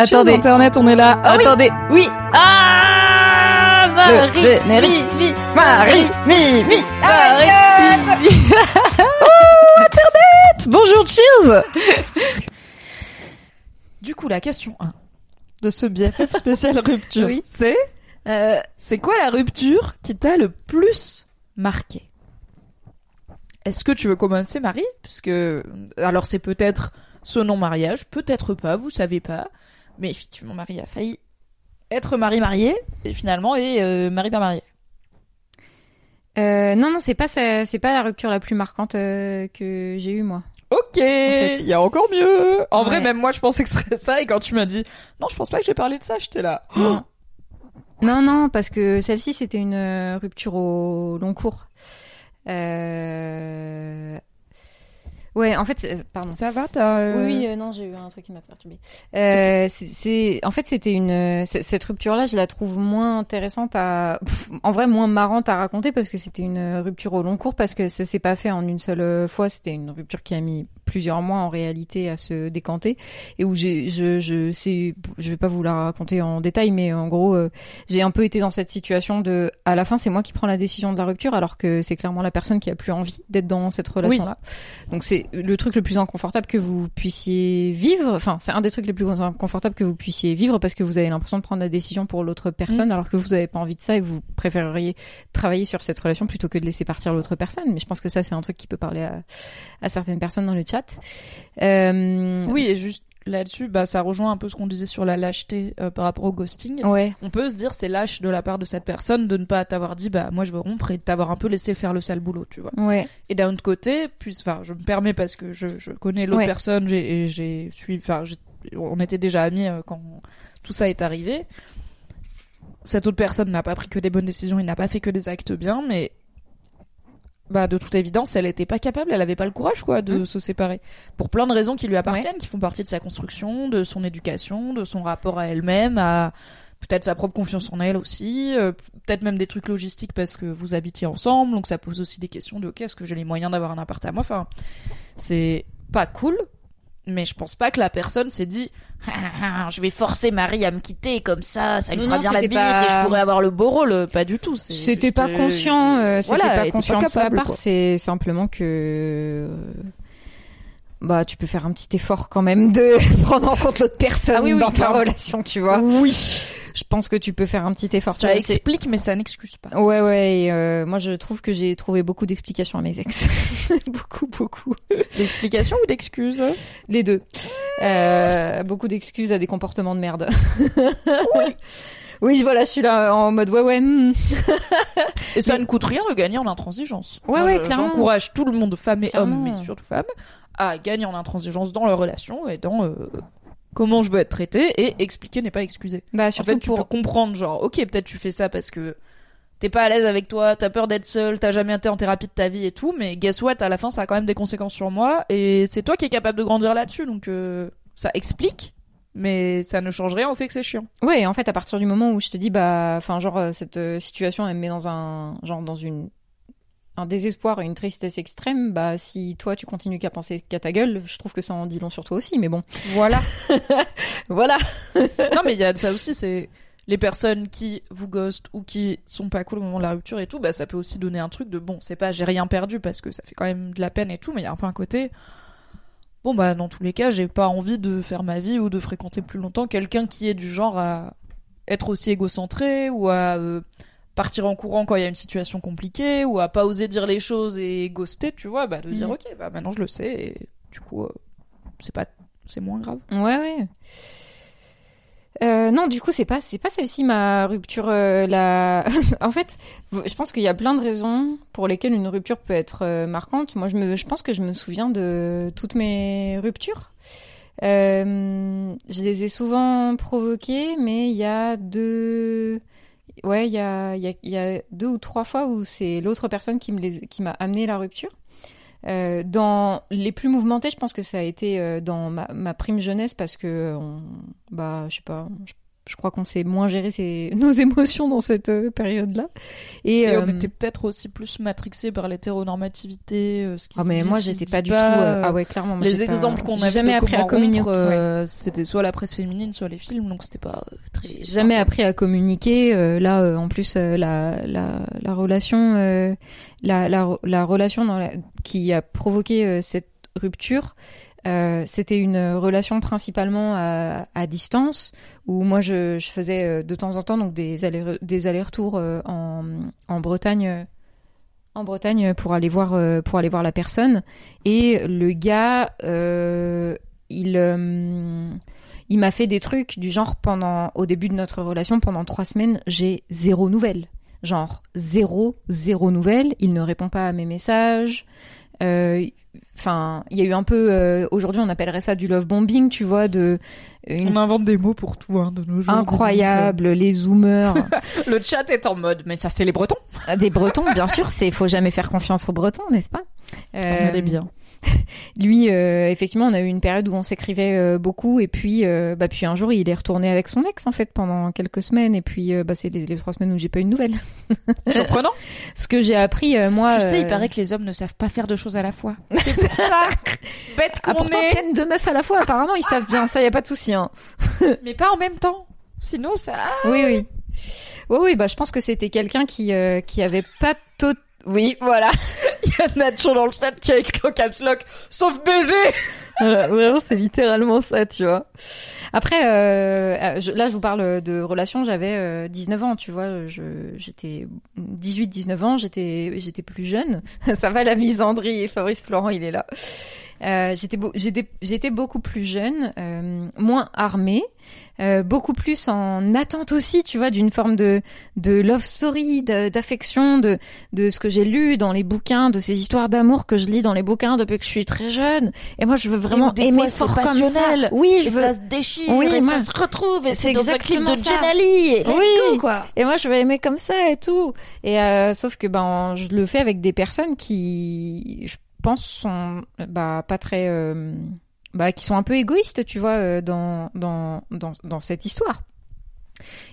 Attendez. Internet, on est là. Ah oui, Attendez. Oui. Ah Marie. Le générique. Mi, mi, Marie. Mi, mi. Marie. mi, mi. Bonjour, cheers Du coup, la question 1 de ce BFF spécial rupture, Oui. c'est Euh, c'est quoi la rupture qui t'a le plus marqué? Est-ce que tu veux commencer, Marie? Puisque alors c'est peut-être ce non-mariage, peut-être pas, vous savez pas. Mais effectivement, Marie a failli être Marie mariée et finalement est euh, Marie pas mariée. euh, non, non, c'est pas ça- c'est pas la rupture la plus marquante euh, que j'ai eue moi. Ok, il fait. y a encore mieux. En vrai, même moi, je pensais que ce serait ça. Et quand tu m'as dit, non, je pense pas que j'ai parlé de ça, j'étais là. Non. Non, non, parce que celle-ci c'était une rupture au long cours. Euh... Ouais, en fait, euh, pardon. Ça va, t'as. euh, Oui, oui, euh, non, j'ai eu un truc qui m'a perturbé. Euh, c'est- c'est, en fait, c'était une, cette rupture-là, je la trouve moins intéressante à, pff, en vrai, moins marrante à raconter parce que c'était une rupture au long cours parce que ça s'est pas fait en une seule fois. C'était une rupture qui a mis plusieurs mois en réalité à se décanter et où j'ai, je, je sais, je vais pas vous la raconter en détail, mais en gros, euh, j'ai un peu été dans cette situation de, à la fin, c'est moi qui prends la décision de la rupture alors que c'est clairement la personne qui a plus envie d'être dans cette relation-là. Donc c'est le truc le plus inconfortable que vous puissiez vivre. Enfin, c'est un des trucs les plus inconfortables que vous puissiez vivre parce que vous avez l'impression de prendre la décision pour l'autre personne alors que vous n'avez pas envie de ça et vous préféreriez travailler sur cette relation plutôt que de laisser partir l'autre personne. Mais je pense que ça, c'est un truc qui peut parler à, à certaines personnes dans le chat. Euh, Oui, et juste là-dessus, bah, ça rejoint un peu ce qu'on disait sur la lâcheté euh, par rapport au ghosting. Ouais. On peut se dire, c'est lâche de la part de cette personne de ne pas t'avoir dit, bah, moi je veux rompre et de t'avoir un peu laissé faire le sale boulot, tu vois. Ouais. Et d'un autre côté, puis, enfin, je me permets parce que je, je connais l'autre Ouais. personne, j'ai, j'ai suivi, enfin, on était déjà amis euh, quand tout ça est arrivé. Cette autre personne n'a pas pris que des bonnes décisions, il n'a pas fait que des actes bien, mais bah de toute évidence, elle était pas capable, elle avait pas le courage quoi de Mm. se séparer. Pour plein de raisons qui lui appartiennent, qui font partie de sa construction, de son éducation, de son rapport à elle-même, à peut-être sa propre confiance en elle aussi, euh, peut-être même des trucs logistiques parce que vous habitiez ensemble, donc ça pose aussi des questions de ok, est-ce que j'ai les moyens d'avoir un appart à moi? Enfin, c'est pas cool, mais je pense pas que la personne s'est dit Ah, je vais forcer Marie à me quitter comme ça, ça lui fera non, bien la c'était bite pas- et je pourrais avoir le beau rôle. Pas du tout. C'était pas conscient, euh, c'était voilà, pas conscient de sa part, c'est simplement que bah tu peux faire un petit effort quand même de prendre en compte l'autre personne Ah oui, oui, dans ta relation, tu vois. Oui, Je pense que tu peux faire un petit effort. ça explique, mais ça n'excuse pas. Ouais, ouais. et, euh, moi, je trouve que j'ai trouvé beaucoup d'explications à mes ex. beaucoup, beaucoup. D'explications ou d'excuses? Les deux. Euh, beaucoup d'excuses à des comportements de merde. oui. voilà, je suis là en mode ouais, ouais. hmm. Et ça ne coûte rien de gagner en intransigeance. Ouais, Moi, ouais, je- clairement. J'encourage tout le monde, femmes et Clairement. hommes, mais surtout femmes, à gagner en intransigeance dans leur relation et dans euh, comment je veux être traité et expliquer n'est pas excuser. Bah, En surtout fait, tu pour. peux comprendre, genre, ok, peut-être tu fais ça parce que t'es pas à l'aise avec toi, t'as peur d'être seule, t'as jamais été en thérapie de ta vie et tout, mais guess what, à la fin, ça a quand même des conséquences sur moi et c'est toi qui es capable de grandir là-dessus, donc euh, ça explique, mais ça ne change rien au fait que c'est chiant. Ouais, en fait, à partir du moment où je te dis, bah, enfin, genre, euh, cette euh, situation, elle me met dans un, genre, dans une, un désespoir et une tristesse extrême, bah, si toi, tu continues qu'à penser qu'à ta gueule, je trouve que ça en dit long sur toi aussi, mais bon. Voilà. Voilà. non, mais il y a ça aussi, c'est les personnes qui vous ghostent ou qui sont pas cool au moment de la rupture et tout, bah ça peut aussi donner un truc de bon, c'est pas j'ai rien perdu parce que ça fait quand même de la peine et tout, mais il y a un peu un côté bon bah dans tous les cas, j'ai pas envie de faire ma vie ou de fréquenter plus longtemps quelqu'un qui est du genre à être aussi égocentré ou à euh, partir en courant quand il y a une situation compliquée ou à pas oser dire les choses et ghoster, tu vois, bah de dire Mhm. ok, bah maintenant je le sais et du coup euh, c'est pas c'est moins grave. Ouais, ouais. Euh, non, du coup, c'est pas, c'est pas celle-ci ma rupture. euh, la... en fait, je pense qu'il y a plein de raisons pour lesquelles une rupture peut être euh, marquante. Moi, je, me, je pense que je me souviens de toutes mes ruptures. Je les ai souvent provoquées, mais il y a deux. Ouais, il y a, deux ou trois fois où c'est l'autre personne qui m'a amené la rupture. Euh, dans les plus mouvementés, je pense que ça a été euh, dans ma, prime jeunesse parce que, on, bah, je sais pas, je, je crois qu'on sait moins gérer ses, nos émotions dans cette euh, période-là. Et, Et euh, on était peut-être aussi plus matrixé par l'hétéronormativité, euh, ce qui ah, se mais dit, moi, je sais pas du tout. euh, ah ouais, clairement. moi, les pas- exemples qu'on avait jamais appris à communiquer. ouais. euh, c'était soit la presse féminine, soit les films, donc c'était pas euh, très. jamais simple. appris à communiquer. euh, là, euh, en plus, euh, la, la, la relation, euh, la, la, la relation dans la- qui a provoqué euh, cette rupture, euh, c'était une relation principalement à, distance où moi je, faisais euh, de temps en temps donc des allers des allers-retours euh, en, Bretagne. en Bretagne pour aller voir pour aller voir la personne. Et le gars il il m'a fait des trucs du genre pendant au début de notre relation pendant trois semaines j'ai zéro nouvelle genre zéro zéro nouvelle il ne répond pas à mes messages enfin il y a eu un peu euh, aujourd'hui on appellerait ça du love bombing tu vois de une On invente des mots pour tout, hein, de nos jours. incroyable les zoomers Le chat est en mode, mais ça c'est les Bretons. des bretons bien sûr c'est faut jamais faire confiance aux bretons n'est-ce pas? On est Euh, bien. lui, euh, effectivement, on a eu une période où on s'écrivait euh, beaucoup, et puis, euh, bah, puis un jour, il est retourné avec son ex en fait pendant quelques semaines, et puis, euh, bah, c'est les, les trois semaines où j'ai pas eu de nouvelles. Surprenant. Ce que j'ai appris, euh, moi, tu sais, il paraît que les hommes ne savent pas faire deux choses à la fois. C'est pour ça, bête ah, qu'on pourtant, est, tiennent deux meufs à la fois. Apparemment, ils savent bien. Ça, y a pas de souci. Hein. mais pas en même temps. Sinon, ça. Oui, oui. Oui, oui. Bah, je pense que c'était quelqu'un qui, euh, qui avait pas tout. Oui, voilà. Nacho dans le chat qui a écrit en caps lock, sauf baiser. Vraiment, c'est littéralement ça, tu vois. Après, euh, je- là, je vous parle de relation. J'avais euh, 19 ans, tu vois. Je, j'étais 18-19 ans. J'étais, j'étais plus jeune. ça va la misandrie. Et Fabrice Florent, il est là. Euh, j'étais, beau- j'étais, j'étais beaucoup plus jeune, euh, moins armée, euh, beaucoup plus en attente aussi, tu vois, d'une forme de de love story, d'affection, de de ce que j'ai lu dans les bouquins, de ces histoires d'amour que je lis dans les bouquins depuis que je suis très jeune. Et moi, je veux vraiment aimer fort comme ça. Oui, je Et veux. ça se déchire, Oui, et moi- ça se retrouve, et C'est dans un clip de exactement ça. Jen Ali. et Let's Oui. go, quoi. Et moi, je veux aimer comme ça et tout. Et euh, sauf que ben, je le fais avec des personnes qui, je pense, sont bah pas très, euh, bah qui sont un peu égoïstes, tu vois, euh, dans dans dans dans cette histoire.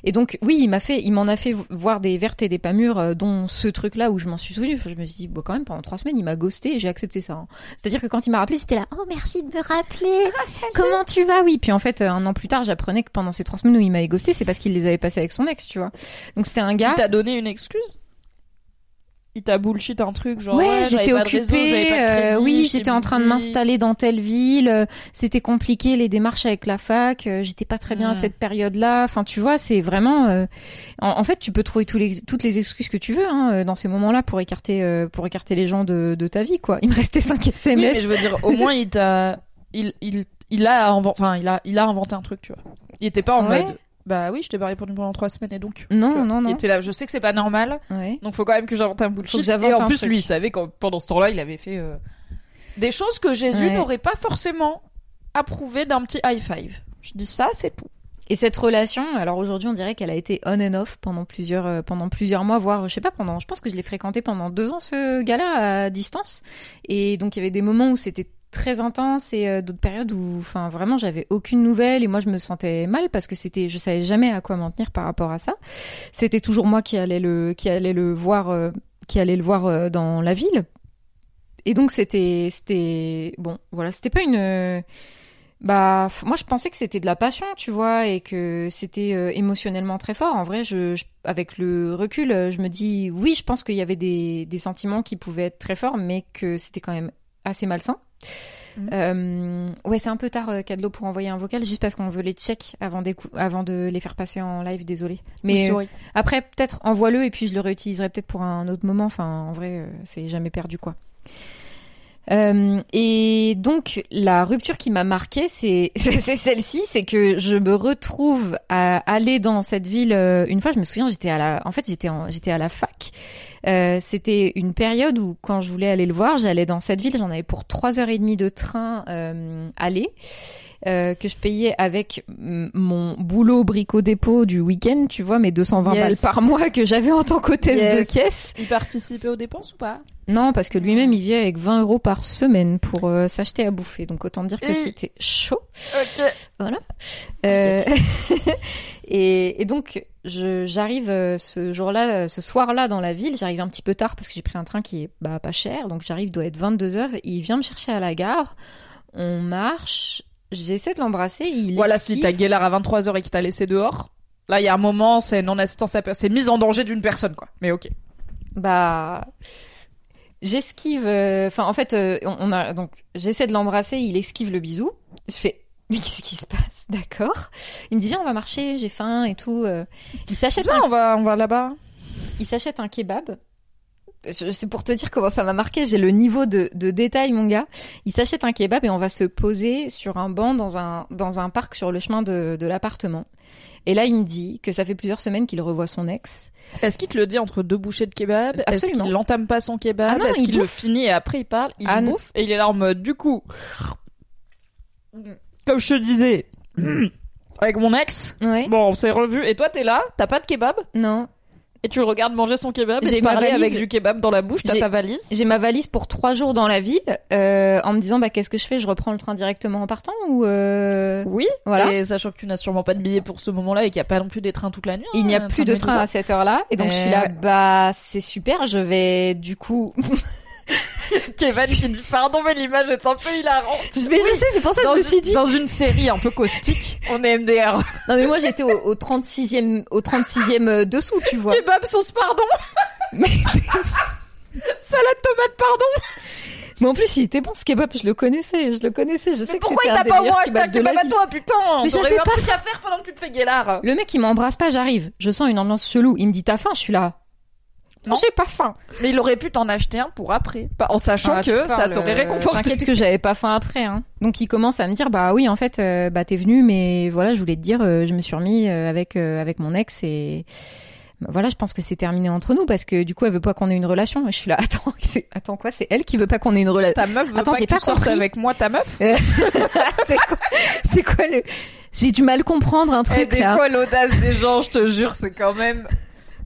Et donc, oui, il m'a fait, il m'en a fait voir des vertes et des pas mûres, euh, dont ce truc-là où je m'en suis souvenu. Je me suis dit, bon, quand même, pendant trois semaines, il m'a ghosté et j'ai accepté ça. hein. C'est-à-dire que quand il m'a rappelé, j'étais là, oh, merci de me rappeler. Comment tu vas? Oui. Puis en fait, euh, un an plus tard, j'apprenais que pendant ces trois semaines où il m'avait ghosté, c'est parce qu'il les avait passées avec son ex, tu vois. Donc c'était un gars. Il t'a donné une excuse? Il t'a bullshit un truc, genre. ouais, j'étais occupée. j'avais pas de euh, oui, j'étais en train de m'installer dans telle ville. euh, C'était compliqué les démarches avec la fac. euh, J'étais pas très bien à cette période-là. Enfin, tu vois, c'est vraiment. euh, En, en fait, tu peux trouver tous les, toutes les excuses que tu veux hein, dans ces moments-là pour écarter, euh, pour écarter les gens de, de ta vie, quoi. Il me restait 5 Oui, SMS. mais je veux dire, au moins, il t'a. Il, il, il, a enfin, il, a, il a inventé un truc, tu vois. Il était pas en Ouais. mode. Bah oui, je t'ai pas répondu pendant trois semaines et donc. Non, vois. non, non. Il était là, je sais que c'est pas normal, Ouais. donc faut quand même que j'invente un Faut bullshit. que j'invente Et en un plus, truc. lui, il savait que pendant ce temps-là, il avait fait euh, des choses que Jésus Ouais. n'aurait pas forcément approuvé d'un petit high five. Je dis ça, c'est tout. Et cette relation, alors aujourd'hui on dirait qu'elle a été on and off pendant plusieurs euh, pendant plusieurs mois, voire je sais pas pendant. Je pense que je l'ai fréquenté pendant deux ans ce gars-là à distance. Et donc il y avait des moments où c'était très intense et euh, d'autres périodes où, enfin vraiment j'avais aucune nouvelle et moi je me sentais mal parce que c'était, je savais jamais à quoi m'en tenir par rapport à ça. C'était toujours moi qui allais le qui allait le voir euh, qui allait le voir euh, dans la ville. Et donc c'était c'était bon voilà c'était pas une bah, moi, je pensais que c'était de la passion, tu vois, et que c'était émotionnellement très fort. En vrai, je, avec le recul, je me dis, oui, je pense qu'il y avait des sentiments qui pouvaient être très forts, mais que c'était quand même assez malsain. Mhm. Euh, ouais, c'est un peu tard, euh, Cadlo, pour envoyer un vocal, juste parce qu'on veut les check avant, de les faire passer en live, désolé. Mais euh, après, peut-être envoie-le et puis je le réutiliserai peut-être pour un autre moment. Enfin, en vrai, euh, c'est jamais perdu, quoi. Euh, et donc la rupture qui m'a marquée, c'est celle-ci, c'est que je me retrouve à aller dans cette ville. euh, une fois, je me souviens, j'étais à la, en fait, j'étais j'étais à la fac. Euh, C'était une période où, quand je voulais aller le voir, j'allais dans cette ville. J'en avais pour trois heures et demie de train euh, aller. Euh, que je payais avec mm, mon boulot brico-dépôt du week-end, tu vois, mes 220 Yes. balles par mois que j'avais en tant qu'hôtesse Yes. de caisse. Il participait aux dépenses ou pas? Non, parce que lui-même, il vient avec 20 euros par semaine pour euh, s'acheter à bouffer. Donc autant dire que Et- c'était chaud. Ok. Euh, et, et donc, je- j'arrive ce jour-là, ce soir-là dans la ville. J'arrive un petit peu tard parce que j'ai pris un train qui est bah, pas cher. Donc j'arrive, doit être 22 heures. Il vient me chercher à la gare. On marche. J'essaie de l'embrasser. Il Voilà, si t'as Guélard à 23h et qu'il t'a laissé dehors, là, il y a un moment, c'est non-assistance à personne. C'est mise en danger d'une personne, quoi. Mais ok. Bah, j'esquive. euh, Enfin, en fait, euh, on, a donc j'essaie de l'embrasser. Il esquive le bisou. Je fais. Mais qu'est-ce qui se passe? D'accord. Il me dit viens, on va marcher. J'ai faim et tout. euh. Il s'achète un on va, on va là-bas. il s'achète un kebab. C'est pour te dire comment ça m'a marqué. J'ai le niveau de, de détail, mon gars. Il s'achète un kebab et on va se poser sur un banc dans un, dans un parc sur le chemin de, de l'appartement. Et là, il me dit que ça fait plusieurs semaines qu'il revoit son ex. Est-ce qu'il te le dit entre deux bouchées de kebab? Est-ce qu'il n'entame pas son kebab? Ah Est-ce il qu'il le finit et après il parle? Il Ah non. bouffe et il est là en mode du coup. Comme je te disais, avec mon ex, Ouais. bon, on s'est revu et toi t'es là, t'as pas de kebab? Non. Et tu le regardes manger son kebab et parler valise. avec du kebab dans la bouche, t'as ta valise? J'ai ma valise pour trois jours dans la ville, euh, en me disant bah qu'est-ce que je fais? Je reprends le train directement en partant ou euh... Oui, Voilà. Et sachant que tu n'as sûrement pas de billet pour ce moment-là et qu'il n'y a pas non plus des trains toute la nuit. Il n'y a hein, plus de train à cette heure-là, et donc je suis Euh, là, ouais. bah c'est super, je vais du coup, Kevin qui dit pardon mais l'image est un peu hilarante. je vais, je sais, c'est pour ça que je me suis dit, dans une série un peu caustique, on est MDR. non mais moi j'étais au, au 36e, au 36e euh, dessous, tu vois. Kebab sauce pardon. Mais, Salade tomate pardon. mais en plus il était bon ce kebab, je le connaissais, je le connaissais, je sais Mais que pourquoi il t'a pas au moins acheté un kebab à toi putain Mais j'avais pas truc à faire pendant que tu te fais guélard. Le mec il m'embrasse pas, j'arrive, je sens une ambiance chelou, il me dit t'as faim, je suis là. Non. j'ai pas faim. Mais il aurait pu t'en acheter un pour après, Pas- en sachant Ah, tu que ça t'aurait euh, réconforté. T'inquiète que j'avais pas faim après. Hein. Donc il commence à me dire bah oui en fait euh, bah t'es venu mais voilà je voulais te dire euh, je me suis remis euh, avec avec mon ex et bah, voilà je pense que c'est terminé entre nous parce que du coup elle veut pas qu'on ait une relation. Et je suis là attends attends quoi c'est elle qui veut pas qu'on ait une relation? Ta meuf veut Attends, pas que tu pas sortes compris. avec moi ta meuf? C'est quoi c'est quoi le j'ai du mal comprendre un Et truc des là. fois l'audace des gens, je te jure, c'est quand même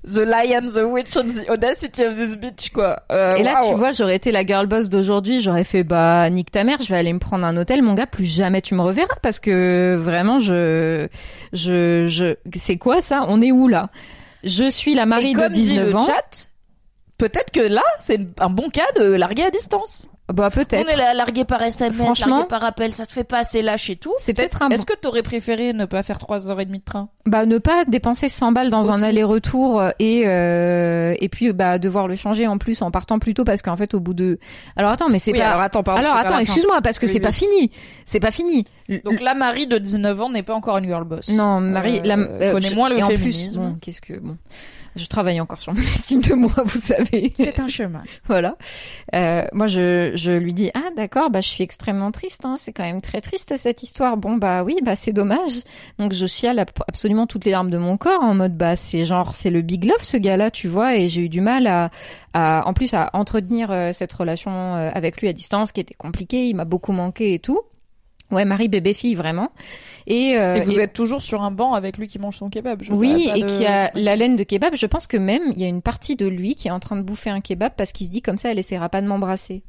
the lion, the witch and the audacity of this bitch quoi. Euh, Et là, tu vois, j'aurais été la girl boss d'aujourd'hui, j'aurais fait bah nique ta mère, je vais aller me prendre un hôtel, mon gars, plus jamais tu me reverras parce que vraiment je je je c'est quoi ça? On est où là? Je suis la Et Marie de comme dit 19 le ans. chat, peut-être que là, c'est un bon cas de larguer à distance. Bah On peut-être. est là, largué par SMS, Franchement, largué par appel, ça se fait pas assez lâche et tout. C'est peut-être un Est-ce que t'aurais préféré ne pas faire 3h30 de train? Bah ne pas dépenser 100 balles dans un aller-retour et euh, et puis bah devoir le changer en plus en partant plus tôt parce qu'en fait au bout de Alors attends, mais c'est Oui, pas alors attends, pardon. Alors c'est attends, excuse-moi parce que Oui, c'est oui. pas fini. C'est pas fini. Donc la Marie de 19 ans n'est pas encore une girl boss. Non, Marie, Euh, la, euh, connaît moins le et en plus, bon, qu'est-ce que bon, je travaille encore sur mon estime de moi, vous savez. C'est un chemin. voilà. Euh, moi, je, je lui dis ah d'accord, bah je suis extrêmement triste. Hein, c'est quand même très triste cette histoire. Bon bah oui, bah c'est dommage. Donc je chiale absolument toutes les larmes de mon corps en mode bah c'est genre c'est le big love ce gars-là, tu vois. Et j'ai eu du mal à, à en plus à entretenir euh, cette relation euh, avec lui à distance qui était compliquée. Il m'a beaucoup manqué et tout. Ouais, Marie bébé fille vraiment. Et, euh, Et vous et- êtes toujours sur un banc avec lui qui mange son kebab. je oui, et de- qui a la laine de kebab. Je pense que même il y a une partie de lui qui est en train de bouffer un kebab parce qu'il se dit comme ça, elle essaiera pas de m'embrasser.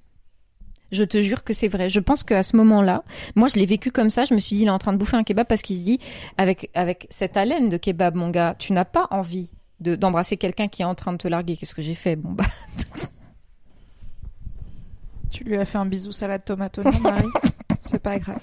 Je te jure que c'est vrai. Je pense qu'à ce moment-là, moi je l'ai vécu comme ça. Je me suis dit, il est en train de bouffer un kebab parce qu'il se dit, avec avec cette haleine de kebab, mon gars, tu n'as pas envie de d'embrasser quelqu'un qui est en train de te larguer. Qu'est-ce que j'ai fait Bon bah, Tu lui as fait un bisou salade tomate Marie? C'est pas grave.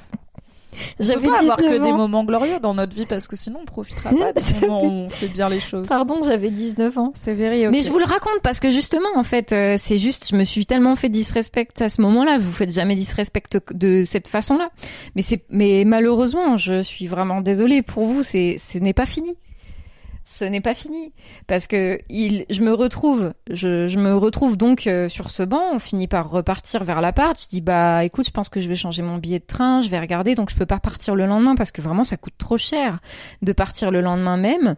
J'avais pas avoir que ans. des moments glorieux dans notre vie parce que sinon on profitera pas des moments où on fait bien les choses. Pardon, j'avais 19 ans. C'est very Mais je vous le raconte parce que justement, en fait, euh, c'est juste, je me suis tellement fait disrespect à ce moment-là. Vous faites jamais disrespect de cette façon-là. Mais c'est, mais malheureusement, je suis vraiment désolée pour vous. C'est, ce n'est pas fini ce n'est pas fini parce que il, je me retrouve, je, je me retrouve donc euh, sur ce banc. On finit par repartir vers l'appart. Je dis bah écoute, je pense que je vais changer mon billet de train. Je vais regarder, donc je peux pas partir le lendemain parce que vraiment ça coûte trop cher de partir le lendemain même.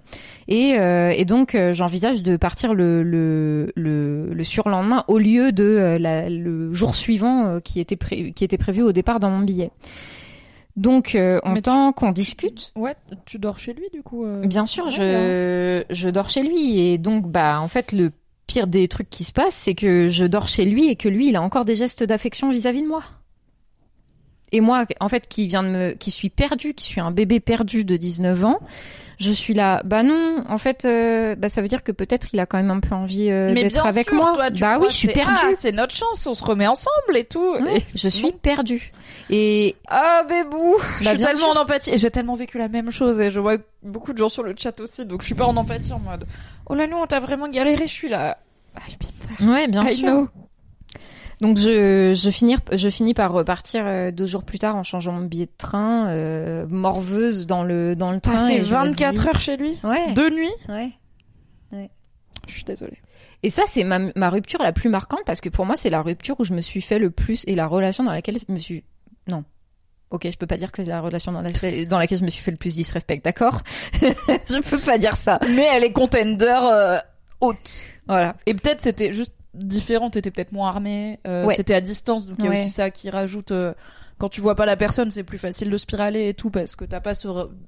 Et, euh, et donc euh, j'envisage de partir le, le, le, le, surlendemain au lieu de la, le jour suivant qui était qui était prévu au départ dans mon billet. Donc, euh, en tant qu'on discute. Ouais, tu dors chez lui du coup. Euh... Bien sûr, je, je dors chez lui et donc bah en fait le pire des trucs qui se passent, c'est que je dors chez lui et que lui il a encore des gestes d'affection vis-à-vis de moi. Et moi, en fait, qui vient de me, qui suis perdu, qui suis un bébé perdu de 19 ans, je suis là. Bah non, en fait, euh, bah ça veut dire que peut-être il a quand même un peu envie euh, d'être avec sûr, moi. Toi, tu bah oui, je suis perdue. Ah, c'est notre chance, on se remet ensemble et tout. et je suis perdue. Et ah bébou, bah, je suis tellement sûr. en empathie et j'ai tellement vécu la même chose et je vois beaucoup de gens sur le chat aussi, donc je suis pas en empathie en mode. Oh là non, t'as vraiment galéré, je suis là. Ouais, bien I sûr. Know. Donc je, je, finis, je finis par repartir euh, deux jours plus tard en changeant mon billet de train, euh, morveuse dans le, dans le train. T'as fait et je me 24 dis- heures chez lui Ouais. Deux nuits Ouais. Je suis désolée. Et ça, c'est ma, ma rupture la plus marquante parce que pour moi, c'est la rupture où je me suis fait le plus et la relation dans laquelle je me suis. Non. Ok, je peux pas dire que c'est la relation dans, la- dans laquelle je me suis fait le plus disrespect, d'accord? Je peux pas dire ça. Mais elle est contender euh, haute. Voilà. Et peut-être c'était juste différent, t'étais peut-être moins armé, euh, Ouais. c'était à distance, donc il y a Ouais. aussi ça qui rajoute. euh, quand tu vois pas la personne, c'est plus facile de spiraler et tout parce que t'as pas ce,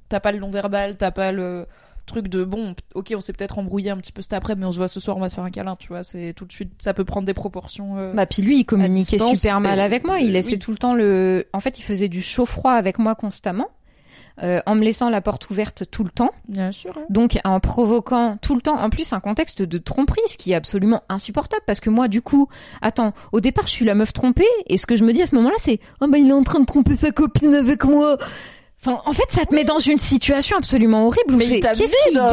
t'as pas le non verbal, t'as pas le truc de bon, ok, on s'est peut-être embrouillé un petit peu cet après, mais on se voit ce soir, on va se faire un câlin, tu vois. C'est tout de suite, ça peut prendre des proportions. euh, Bah puis lui, il communiquait distance, super mal avec moi. Il laissait oui. tout le temps le. En fait, il faisait du chaud-froid avec moi constamment, euh, en me laissant la porte ouverte tout le temps. Bien sûr. hein. Donc en provoquant tout le temps, en plus un contexte de tromperie, ce qui est absolument insupportable parce que moi du coup, attends, au départ je suis la meuf trompée et ce que je me dis à ce moment-là c'est oh bah il est en train de tromper sa copine avec moi. Enfin en fait ça te met dans une situation absolument horrible Mais qu'est-ce qu'il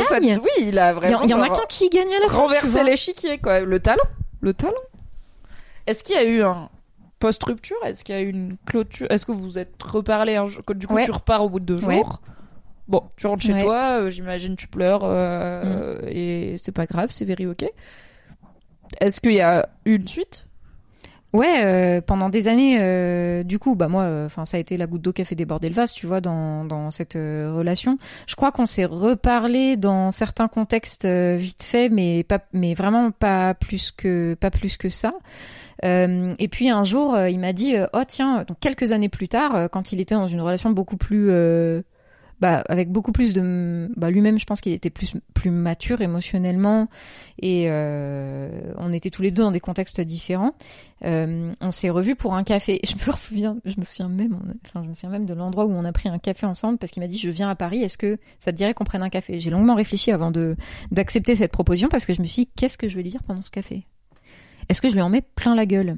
cette- gagne? Oui, il a vraiment. en- il y en a qu'un qui gagne à la fin. renverser l'échiquier quoi le talent le talent est-ce qu'il y a eu un post rupture est-ce qu'il y a eu une clôture est-ce que vous vous êtes reparlé un jour du coup Ouais. tu repars au bout de deux Ouais. jours? Bon tu rentres chez Ouais. toi euh, j'imagine tu pleures euh, et c'est pas grave c'est very ok est-ce qu'il y a eu une suite? Ouais, euh, pendant des années, du coup, bah moi, enfin, ça a été la goutte d'eau qui a fait déborder le vase, tu vois, dans dans cette relation. Je crois qu'on s'est reparlé dans certains contextes vite fait, mais pas, mais vraiment pas plus que pas plus que ça. Euh, et puis un jour, euh, il m'a dit, euh, oh tiens, donc quelques années plus tard, quand il était dans une relation beaucoup plus bah, avec beaucoup plus de bah, lui-même je pense qu'il était plus plus mature émotionnellement. Et on était tous les deux dans des contextes différents. On s'est revus pour un café. Je me souviens je me souviens même enfin je me souviens même de l'endroit où on a pris un café ensemble parce qu'il m'a dit je viens à Paris est-ce que ça te dirait qu'on prenne un café? J'ai longuement réfléchi avant de d'accepter cette proposition parce que je me suis dit qu'est-ce que je vais lui dire pendant ce café? Est-ce que je lui en mets plein la gueule?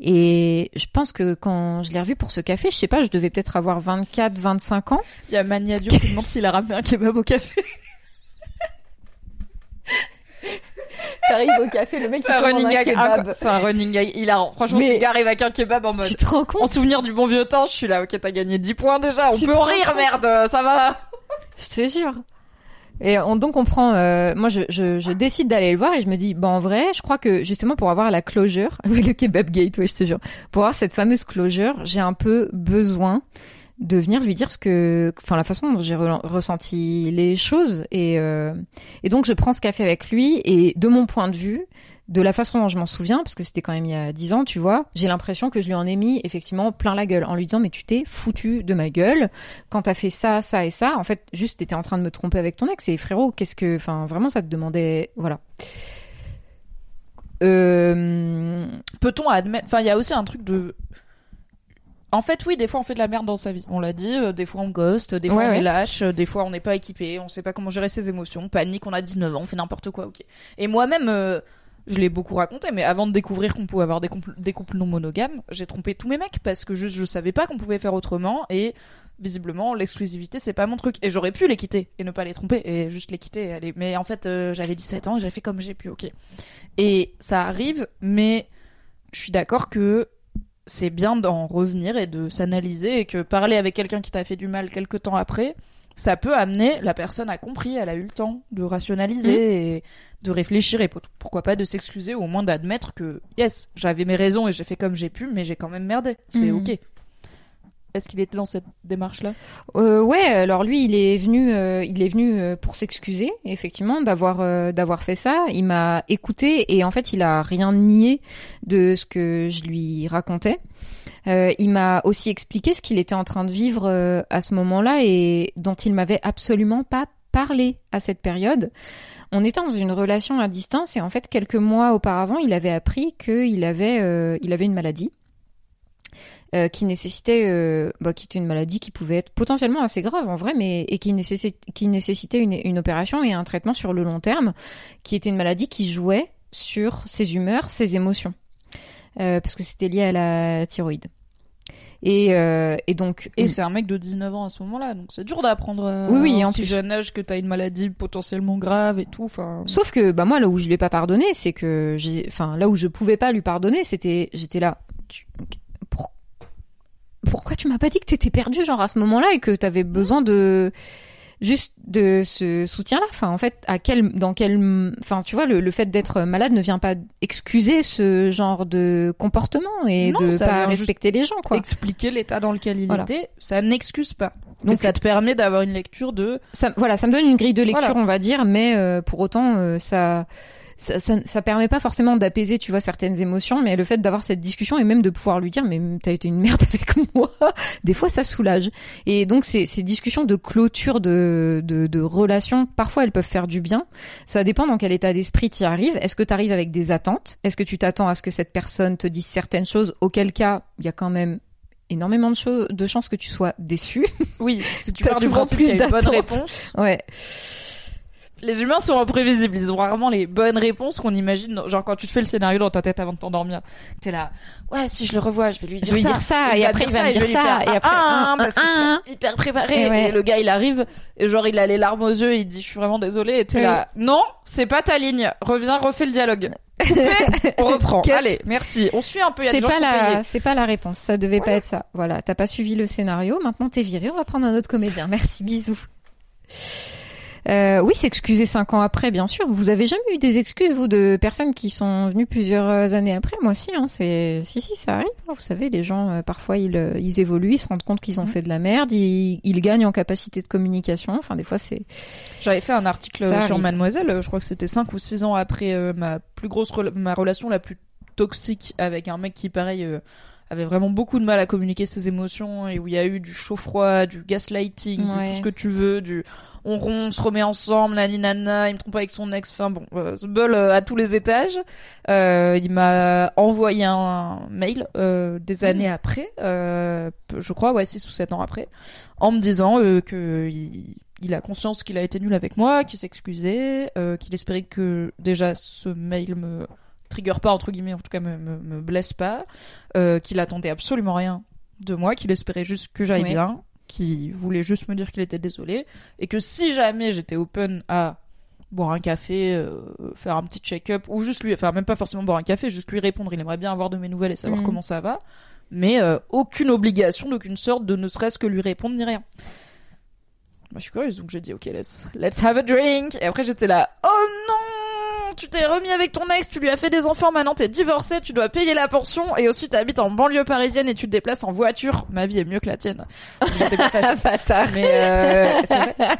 Et je pense que quand je l'ai revu pour ce café, je sais pas, je devais peut-être avoir 24, 25 ans. il y a Mania qui demande s'il a ramené un kebab au café. T'arrives au café, le mec c'est un running gag inc- c'est un running gag hilarant. Franchement Mais- gars arrive avec un kebab en mode Tu te rends en compte souvenir du bon vieux temps je suis là ok t'as gagné 10 points déjà on Tu peut en rire merde ça va. Je te jure. Et on, donc on prend, euh, moi je, je, je décide d'aller le voir et je me dis, bah en vrai, je crois que justement pour avoir la closure, le kebab gate, ouais je te jure, pour avoir cette fameuse closure, j'ai un peu besoin de venir lui dire ce que, enfin la façon dont j'ai re- ressenti les choses. Et euh, et donc je prends ce café avec lui et de mon point de vue, de la façon dont je m'en souviens, parce que c'était quand même il y a dix ans, tu vois, j'ai l'impression que je lui en ai mis effectivement plein la gueule en lui disant mais tu t'es foutu de ma gueule. Quand t'as fait ça, ça et ça, en fait, juste t'étais en train de me tromper avec ton ex et frérot, qu'est-ce que, enfin, vraiment, ça te demandait, voilà. Euh, peut-on admettre enfin il y a aussi un truc de en fait oui des fois on fait de la merde dans sa vie. On l'a dit euh, des fois on ghost des fois Ouais, on est lâche euh, des fois on n'est pas équipé on sait pas comment gérer ses émotions. On panique on a 19 ans on fait n'importe quoi ok. Et moi-même euh, je l'ai beaucoup raconté mais avant de découvrir qu'on pouvait avoir des, couples- des couples non monogames j'ai trompé tous mes mecs parce que juste je savais pas qu'on pouvait faire autrement et visiblement l'exclusivité c'est pas mon truc. Et j'aurais pu les quitter et ne pas les tromper et juste les quitter et aller. Mais en fait euh, j'avais 17 ans et j'ai fait comme j'ai pu ok. Et ça arrive mais je suis d'accord que c'est bien d'en revenir et de s'analyser et que parler avec quelqu'un qui t'a fait du mal quelque temps après ça peut amener la personne a compris elle a eu le temps de rationaliser Mmh. et de réfléchir et pour- pourquoi pas de s'excuser ou au moins d'admettre que yes j'avais mes raisons et j'ai fait comme j'ai pu mais j'ai quand même merdé c'est Mhm. ok est-ce qu'il était dans cette démarche là Euh, ouais, alors lui, il est venu, euh, il est venu euh, pour s'excuser, effectivement, d'avoir euh, d'avoir fait ça. Il m'a écouté et en fait, il a rien nié de ce que je lui racontais. Il m'a aussi expliqué ce qu'il était en train de vivre à ce moment-là et dont il m'avait absolument pas parlé à cette période. On était dans une relation à distance et en fait, quelques mois auparavant, il avait appris qu'il avait, euh, il avait une maladie euh, qui nécessitait, euh, bah, qui était une maladie qui pouvait être potentiellement assez grave en vrai, mais et qui, nécessi- qui nécessitait une, une opération et un traitement sur le long terme, qui était une maladie qui jouait sur ses humeurs, ses émotions, Euh, parce que c'était lié à la thyroïde. Et, euh, et donc, Et c'est un mec de 19 ans à ce moment-là, donc c'est dur d'apprendre Oui, oui, un en si plus. jeune âge que t'as une maladie potentiellement grave et tout. Enfin, Sauf que bah moi là où je lui ai pas pardonné, c'est que j'ai enfin là où je pouvais pas lui pardonner, c'était j'étais là tu- pourquoi tu m'as pas dit que t'étais perdu genre à ce moment-là et que t'avais besoin de juste de ce soutien-là. Enfin, en fait, à quel, dans quel, enfin, tu vois, le, le fait d'être malade ne vient pas excuser ce genre de comportement et Non, de pas respecter les gens, quoi. expliquer l'état dans lequel il Voilà. était, ça n'excuse pas. Donc Donc ça te permet d'avoir une lecture de ça, voilà, ça me donne une grille de lecture, Voilà. on va dire, mais euh, pour autant, euh, ça, ça, ça, ça permet pas forcément d'apaiser, tu vois, certaines émotions, mais le fait d'avoir cette discussion et même de pouvoir lui dire, mais t'as été une merde avec moi, des fois ça soulage. Et donc ces, ces discussions de clôture de, de, de relations, parfois elles peuvent faire du bien. Ça dépend dans quel état d'esprit tu arrives. Est-ce que tu arrives avec des attentes? Est-ce que tu t'attends à ce que cette personne te dise certaines choses? Auquel cas, il y a quand même énormément de, choses, de chances que tu sois déçu. oui, si tu du souvent plus d'attentes. ouais. Les humains sont imprévisibles, ils ont rarement les bonnes réponses qu'on imagine. Genre quand tu te fais le scénario dans ta tête avant de t'endormir, t'es là, ouais, si je le revois, je vais lui dire Je vais ça. dire ça, Il et après, il va me et dire ça, faire, et après, un, ah, parce que un, je un. suis hyper préparé. Et ouais. Et le gars, il arrive, et genre il a les larmes aux yeux, et il dit, je suis vraiment désolé, et t'es Oui. là, non, c'est pas ta ligne, reviens, refais le dialogue. Coupé, on reprend. Allez, merci. On suit un peu, C'est pas la, c'est pas la réponse. Ça devait pas être ça. Voilà, t'as pas suivi le scénario. Maintenant t'es viré. On va prendre un autre comédien. Merci, bisous. Euh, oui, s'excuser cinq ans après, bien sûr. Vous avez jamais eu des excuses, vous, de personnes qui sont venues plusieurs années après? Moi, si, hein, c'est, si, si, ça arrive. Vous savez, les gens, euh, parfois, ils, euh, ils évoluent, ils se rendent compte qu'ils ont Mhm. fait de la merde, ils, ils gagnent en capacité de communication. Enfin, des fois, c'est, J'avais fait un article Ça sur arrive. Mademoiselle, euh, je crois que c'était 5 ou 6 ans après euh, ma plus grosse ma relation la plus toxique avec un mec qui pareil euh, avait vraiment beaucoup de mal à communiquer ses émotions et où il y a eu du chaud-froid, du gaslighting, du tout ce que tu veux, du on rompt, on se remet ensemble, nani nana, il me trompe avec son ex, enfin bon, euh, ce bol euh, à tous les étages. Euh, il m'a envoyé un mail des années après, je crois, ouais, 6 ou 7 ans après, en me disant que il, il a conscience qu'il a été nul avec moi, qu'il s'excusait, qu'il espérait que déjà ce mail me trigger pas entre guillemets, en tout cas me, me, me blesse pas, euh, qu'il attendait absolument rien de moi, qu'il espérait juste que j'aille bien, qu'il voulait juste me dire qu'il était désolé, et que si jamais j'étais open à boire un café, euh, faire un petit check-up, ou juste lui, enfin même pas forcément boire un café, juste lui répondre, il aimerait bien avoir de mes nouvelles et savoir Mhm. comment ça va, mais euh, aucune obligation d'aucune sorte de ne serait-ce que lui répondre ni rien. Moi, je suis curieuse, donc j'ai dit, ok, let's, let's have a drink. Et après, j'étais là, oh non, tu t'es remis avec ton ex, tu lui as fait des enfants, maintenant t'es divorcé, tu dois payer la pension, et aussi t'habites en banlieue parisienne et tu te déplaces en voiture. Ma vie est mieux que la tienne. Bâtard. Mais, euh, vrai.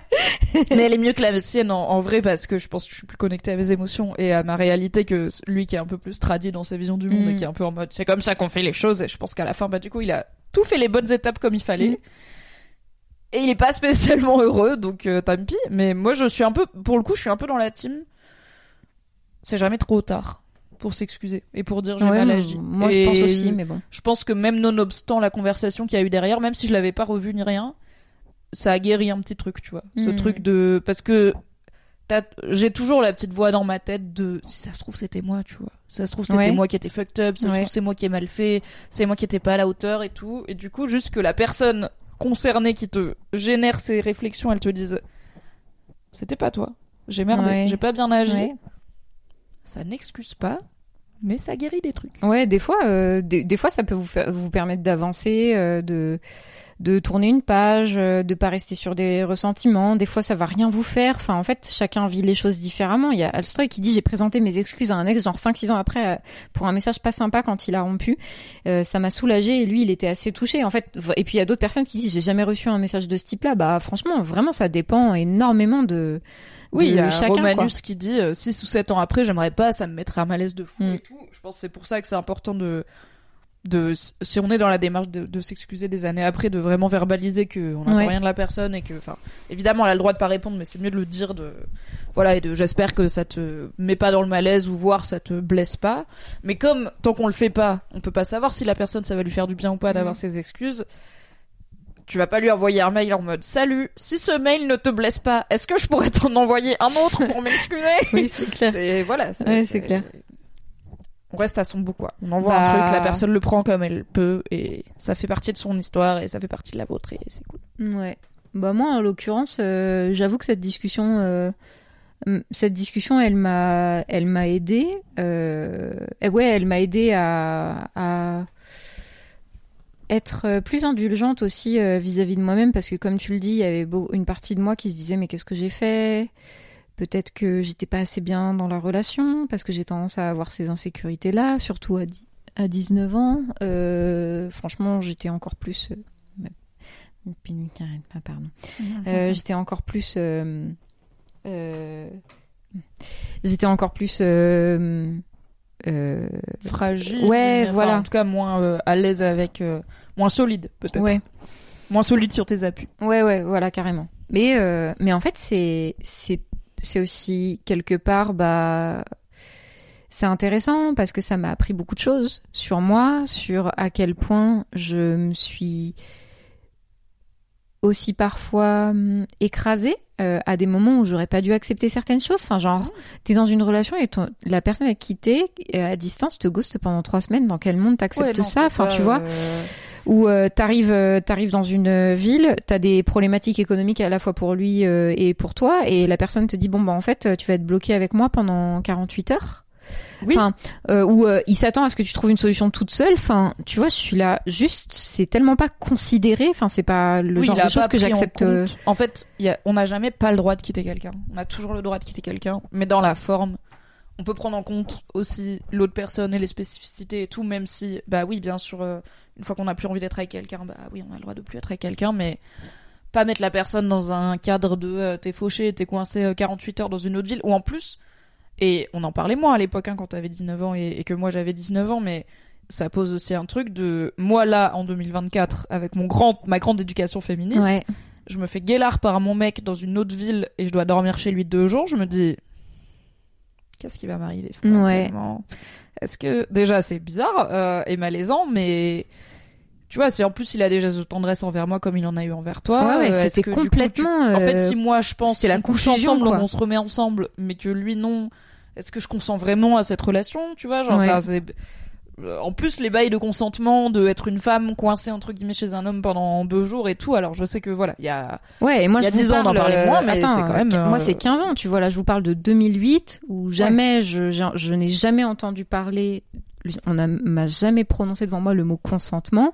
Mais elle est mieux que la sienne en, en vrai parce que je pense que je suis plus connectée à mes émotions et à ma réalité que lui qui est un peu plus tradit dans sa vision du monde Mm. et qui est un peu en mode c'est comme ça qu'on fait les choses et je pense qu'à la fin bah du coup il a tout fait les bonnes étapes comme il fallait. Mm. Et il est pas spécialement heureux donc euh, tant pis mais moi je suis un peu pour le coup je suis un peu dans la team c'est jamais trop tard pour s'excuser et pour dire j'ai Ouais, mal agi. moi, Et je pense aussi, mais bon. je pense que même nonobstant la conversation qu'il y a eu derrière, même si je l'avais pas revu ni rien, ça a guéri un petit truc, tu vois. Ce Mm. truc de parce que j'ai toujours la petite voix dans ma tête de si ça se trouve c'était moi, tu vois. Si ça se trouve c'était Ouais. moi qui étais fucked up, si ça se trouve c'est moi qui ai mal fait, c'est moi qui étais pas à la hauteur et tout. Et du coup juste que la personne concernée qui te génère ces réflexions, elle te dise c'était pas toi, j'ai merdé, j'ai pas bien agi. Ça n'excuse pas, mais ça guérit des trucs. Ouais, des fois, euh, des, fois, ça peut vous vous permettre d'avancer, euh, de de tourner une page, euh, de pas rester sur des ressentiments. Des fois, ça va rien vous faire. Enfin, en fait, chacun vit les choses différemment. Il y a Alstroy qui dit j'ai présenté mes excuses à un ex genre 5-6 ans après euh, pour un message pas sympa quand il a rompu. Ça m'a soulagé et lui, il était assez touché. En fait, et puis il y a d'autres personnes qui disent j'ai jamais reçu un message de ce type-là. Bah, franchement, vraiment, ça dépend énormément de Oui, de il y a chacun. quoi. Romanus qui dit 6 ou 7 ans après, j'aimerais pas, ça me mettrait un malaise de fou Mm. et tout. Je pense que c'est pour ça que c'est important de de si on est dans la démarche de, de s'excuser des années après de vraiment verbaliser que on n'attend Ouais. rien de la personne et que enfin évidemment elle a le droit de pas répondre mais c'est mieux de le dire de voilà et de j'espère que ça te met pas dans le malaise ou voir ça te blesse pas mais comme tant qu'on le fait pas on peut pas savoir si la personne ça va lui faire du bien ou pas d'avoir Mhm. ses excuses tu vas pas lui envoyer un mail en mode salut si ce mail ne te blesse pas est-ce que je pourrais t'en envoyer un autre pour m'excuser? Oui, c'est clair. c'est voilà Ouais, c'est clair. on reste à son bout quoi on envoie Bah. un truc la personne le prend comme elle peut et ça fait partie de son histoire et ça fait partie de la vôtre et c'est cool Ouais. Bah moi, en l'occurrence, euh, j'avoue que cette discussion, euh, cette discussion, elle m'a, elle m'a aidé. Euh, ouais, elle m'a aidé à, à être plus indulgente aussi euh, vis-à-vis de moi-même parce que comme tu le dis, il y avait une partie de moi qui se disait mais qu'est-ce que j'ai fait? Peut-être que j'étais pas assez bien dans la relation parce que j'ai tendance à avoir ces insécurités-là, surtout à, à 19 ans. Euh, franchement, j'étais encore plus. euh, pas, pardon. Euh, j'étais encore plus. euh, euh, j'étais encore plus. Euh, fragile Ouais, voilà. en tout cas moins euh, à l'aise avec euh, moins solide peut-être ouais. moins solide sur tes appuis Ouais, ouais, voilà, carrément. Mais, mais en fait, c'est, c'est, c'est aussi quelque part, bah, c'est intéressant parce que ça m'a appris beaucoup de choses sur moi, sur à quel point je me suis aussi parfois hum, écrasée euh, à des moments où j'aurais pas dû accepter certaines choses. Enfin, genre, t'es dans une relation et ton- la personne avec qui t'es euh, à distance te ghoste pendant trois semaines. Dans quel monde t'acceptes Ouais, ça Enfin, tu vois euh, euh, t'arrives t'arrives dans une ville, t'as des problématiques économiques à la fois pour lui et pour toi, et la personne te dit bon bah en fait tu vas être bloqué avec moi pendant 48 heures. Oui. Euh, ou euh, il s'attend à ce que tu trouves une solution toute seule. Enfin, tu vois, je suis là juste, c'est tellement pas considéré. Enfin, c'est pas le oui, genre de choses pas que en j'accepte. euh. En fait, il y a- on n'a jamais pas le droit de quitter quelqu'un. On a toujours le droit de quitter quelqu'un, mais dans la forme. On peut prendre en compte aussi l'autre personne et les spécificités et tout, même si, bah oui, bien sûr, euh, une fois qu'on a plus envie d'être avec quelqu'un, bah oui, on a le droit de plus être avec quelqu'un, mais pas mettre la personne dans un cadre de euh, t'es fauché, t'es coincé euh, 48 heures dans une autre ville, ou en plus, et on en parlait moins à l'époque hein, quand t'avais 19 ans et, et que moi j'avais 19 ans, mais ça pose aussi un truc de moi là en 2024 avec mon grand ma grande éducation féministe Ouais. je me fais guélard par mon mec dans une autre ville et je dois dormir chez lui deux jours, je me dis qu'est-ce qui va m'arriver fondamentalement? Est-ce que déjà c'est bizarre euh, et malaisant, mais tu vois, si en plus il a déjà de tendresse envers moi comme il en a eu envers toi, Ouais, ouais, euh, c'était coup, tu- complètement, En fait, euh, si moi je pense c'était la couche ensemble, quoi. on se remet ensemble, mais que lui non, est-ce que je consens vraiment à cette relation Tu vois, genre, Ouais. enfin, c'est euh, en plus les bails de consentement de être une femme coincée entre guillemets chez un homme pendant deux jours et tout alors je sais que voilà il y a Ouais, et moi y a je vous 10 ans, on en parle, parlait moins, euh, mais attends, c'est quand même, euh, Moi, euh, c'est 15 ans, tu vois. Là, je vous parle de 2008, où jamais je, je, je n'ai jamais entendu parler. On m'a jamais prononcé devant moi le mot consentement.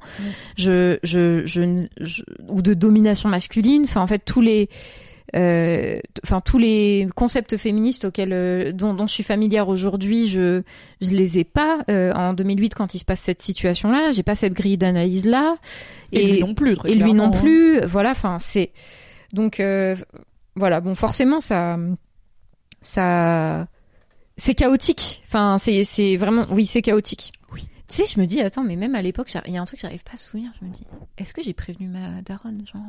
Je, je, je, ne- je- ou de domination masculine. Enfin, en fait, tous les, euh, enfin tous les concepts féministes auxquels euh, dont, dont je suis familière aujourd'hui, je je les ai pas euh, en 2008 quand il se passe cette situation-là. J'ai pas cette grille d'analyse là. et, lui non plus Et lui non hein. plus. Voilà, enfin, c'est. Donc, euh, voilà, bon, forcément, ça. Ça. C'est chaotique. Enfin, c'est c'est vraiment. Oui, c'est chaotique. Oui. Tu sais, je me dis, attends, mais même à l'époque, il y a un truc que j'arrive pas à souvenir. Je me dis, est-ce que j'ai prévenu ma daronne, genre?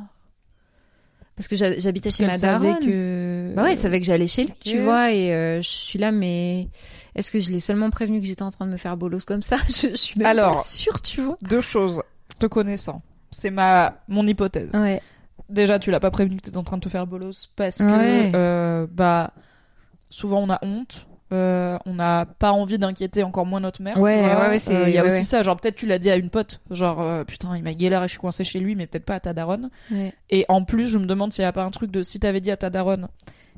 Parce que j'ha- j'habitais chez ma daronne. que Bah ouais, elle savait que j'allais chez lui, tu vois, et euh, je suis là, mais est-ce que je l'ai seulement prévenu que j'étais en train de me faire bolos comme ça? Je, je suis même Alors. pas sûre, tu vois. deux choses te connaissant c'est ma mon hypothèse Ouais. déjà tu l'as pas prévenu que t'étais en train de te faire bolos parce Ouais. que euh, bah souvent on a honte Euh, on n'a pas envie d'inquiéter encore moins notre mère. Ouais, ouais, ouais, c'est- Euh, Il y a ouais, aussi ça. Genre, peut-être tu l'as dit à une pote. Genre, euh, putain, il m'a galère et je suis coincée chez lui, mais peut-être pas à ta daronne. Et en plus, je me demande s'il y a pas un truc de si t'avais dit à ta daronne,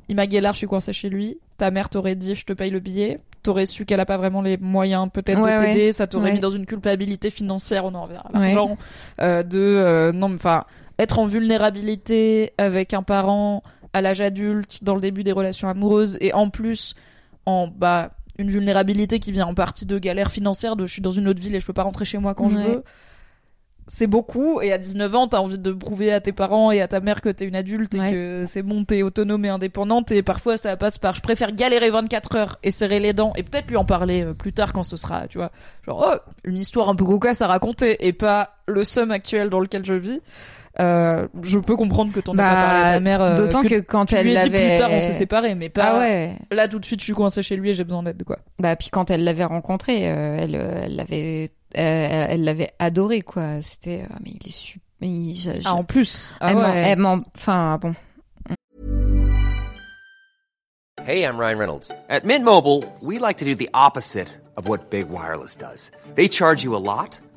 il m'a galère, je suis coincée chez lui. Ta mère t'aurait dit, je te paye le billet. T'aurais su qu'elle a pas vraiment les moyens peut-être de t'aider. Ça t'aurait mis dans une culpabilité financière. On en revient à l'argent. De non, mais enfin, être en vulnérabilité avec un parent à l'âge adulte dans le début des relations amoureuses et en plus en bah une vulnérabilité qui vient en partie de galères financières de je suis dans une autre ville et je peux pas rentrer chez moi quand je veux. C'est beaucoup. Et à 19 ans t'as envie de prouver à tes parents et à ta mère que t'es une adulte et Ouais. que c'est bon t'es autonome et indépendante. Et parfois ça passe par je préfère galérer 24 heures et serrer les dents et peut-être lui en parler euh, plus tard quand ce sera tu vois. Genre oh une histoire un peu cocasse à raconter et pas le seum actuel dans lequel je vis euh, je peux comprendre que t'en aies pas Bah, parlé à ta mère euh, D'autant que, quand tu elle lui ai dit plus tard on s'est séparés mais pas Ah ouais. là tout de suite je suis coincée chez lui et j'ai besoin d'aide quoi Bah puis quand elle l'avait rencontré, euh, elle elle l'avait euh, elle l'avait adoré quoi. C'était euh, mais il est super. il- je- je- ah en plus ah elle m'en- ouais. enfin bon. Hey, I'm Ryan Reynolds. At Mint Mobile, we like to do the opposite of what Big Wireless does. They charge you a lot,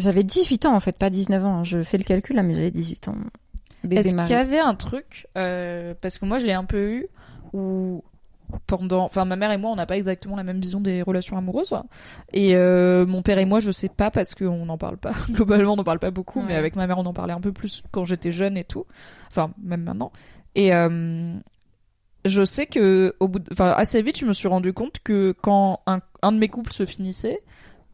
J'avais 18 ans en fait, pas 19 ans. Je fais le calcul là, mais j'avais 18 ans. Est-ce qu'il y avait un truc euh, parce que moi je l'ai un peu eu où pendant enfin ma mère et moi on n'a pas exactement la même vision des relations amoureuses. Et euh, mon père et moi je sais pas parce qu'on n'en parle pas globalement on n'en parle pas beaucoup mais avec ma mère on en parlait un peu plus quand j'étais jeune et tout. Enfin même maintenant. Et euh, je sais que au bout de- enfin assez vite je me suis rendu compte que quand un, un de mes couples se finissait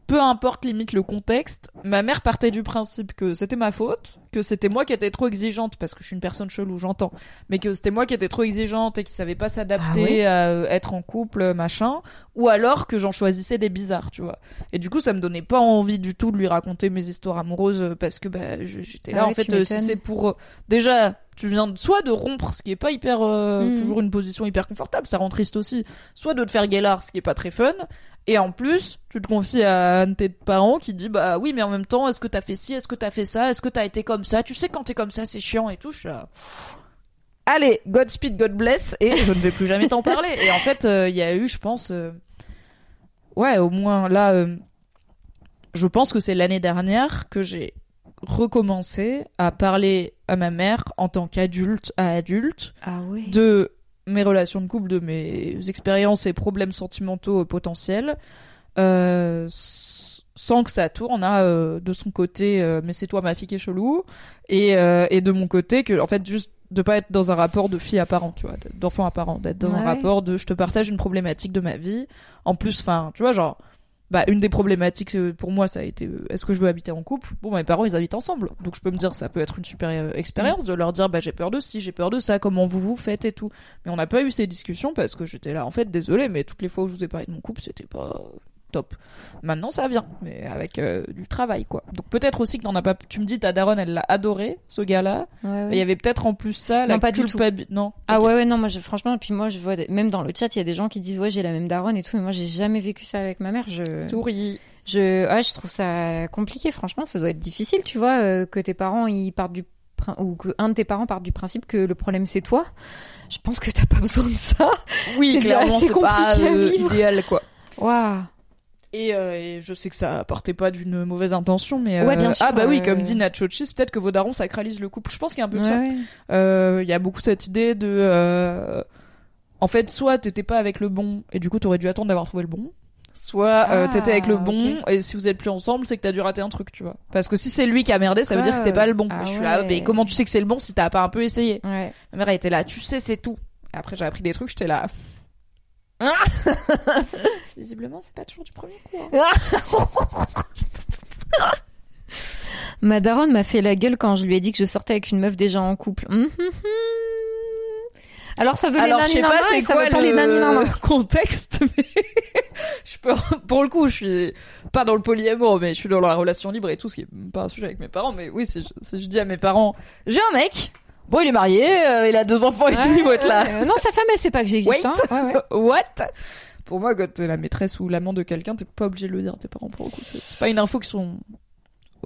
peu importe limite le contexte, ma mère partait du principe que c'était ma faute, que c'était moi qui étais trop exigeante parce que je suis une personne chelou, j'entends, mais que c'était moi qui étais trop exigeante et qui savait pas s'adapter Ah à euh, être en couple, machin, ou alors que j'en choisissais des bizarres, tu vois. Et du coup, ça me donnait pas envie du tout de lui raconter mes histoires amoureuses euh, parce que bah j'étais là Ah en fait euh, si c'est pour déjà tu viens de- soit de rompre ce qui est pas hyper euh, Mm. toujours une position hyper confortable, ça rend triste aussi, soit de te faire guélard ce qui est pas très fun et en plus, tu te confies à un de tes parents qui dit bah oui, mais en même temps, est-ce que t'as fait ci, est-ce que t'as fait ça, est-ce que t'as été comme ça Tu sais quand t'es comme ça, c'est chiant et tout. Je suis là. Allez, Godspeed, God bless, et je ne vais plus jamais t'en parler. Et en fait, euh, il y a eu, je pense, euh, ouais, au moins là, euh, je pense que c'est l'année dernière que j'ai recommencé à parler à ma mère en tant qu'adulte à adulte Ah ouais. de mes relations de couple, de mes expériences et problèmes sentimentaux potentiels, euh, sans que ça tourne à euh, de son côté, euh, mais c'est toi ma fille qui est chelou, et, euh, et de mon côté que, en fait, juste de pas être dans un rapport de fille à parent, tu vois, d'enfant à parent, d'être dans un rapport de je te partage une problématique de ma vie. En plus, enfin, tu vois, genre, bah, une des problématiques euh, pour moi, ça a été est-ce que je veux habiter en couple? Bon, mes parents, ils habitent ensemble. Donc, je peux me dire, ça peut être une super expérience de leur dire, bah, j'ai peur de ci, j'ai peur de ça, comment vous vous faites et tout. Mais on n'a pas eu ces discussions parce que j'étais là, en fait, désolé, mais toutes les fois où je vous ai parlé de mon couple, c'était pas top. Maintenant, ça vient, mais avec euh, du travail, quoi. Donc, peut-être aussi que t'en as pas. Tu me dis, ta daronne, elle l'a adoré, ce gars-là. Ouais, ouais. Mais il y avait peut-être en plus ça, la Non, pas du tout. Non. Ah ouais ouais non moi je, franchement et puis moi je vois des- même dans le chat il y a des gens qui disent ouais j'ai la même daronne et tout mais moi j'ai jamais vécu ça avec ma mère je Souris. je ouais, je trouve ça compliqué franchement ça doit être difficile tu vois euh, que tes parents ils partent du ou que un de tes parents parte du principe que le problème c'est toi je pense que t'as pas besoin de ça Oui, C'est déjà assez c'est pas compliqué à vivre. idéal, quoi. waouh Et, euh, et je sais que ça partait pas d'une mauvaise intention, mais Ouais, euh, bien sûr, ah bah oui, euh, comme dit Nacho Cheese, peut-être que vos darons sacralisent le couple. Je pense qu'il y a un peu de ça. Euh, Il y a beaucoup cette idée de, euh, en fait, soit t'étais pas avec le bon et du coup t'aurais dû attendre d'avoir trouvé le bon, soit euh, Ah, t'étais avec le bon et si vous êtes plus ensemble, c'est que t'as dû rater un truc, tu vois. Parce que si c'est lui qui a merdé, ça veut dire que c'était pas le bon. Ah je suis là, ouais. mais comment tu sais que c'est le bon si t'as pas un peu essayé? Ouais. Ma mère elle était là, tu sais c'est tout. Et après j'ai appris des trucs, j'étais là. Visiblement, c'est pas toujours du premier coup. hein. Ma daronne m'a fait la gueule quand je lui ai dit que je sortais avec une meuf déjà en couple. Hum, hum, hum. Alors ça veut Alors, les je sais pas c'est quoi les le contexte, mais je peux, pour le coup, je suis pas dans le polyamour, mais je suis dans la relation libre et tout, ce qui est pas un sujet avec mes parents. Mais oui, si je, si je dis à mes parents, j'ai un mec, bon, il est marié, euh, il a deux enfants et tout, il va être là. Euh, non, sa femme, elle sait pas que j'existe. Wait. Hein. Ouais, ouais. What? Pour moi, quand t'es la maîtresse ou l'amant de quelqu'un, t'es pas obligé de le dire à tes parents pour le coup. C'est pas une info qu'ils sont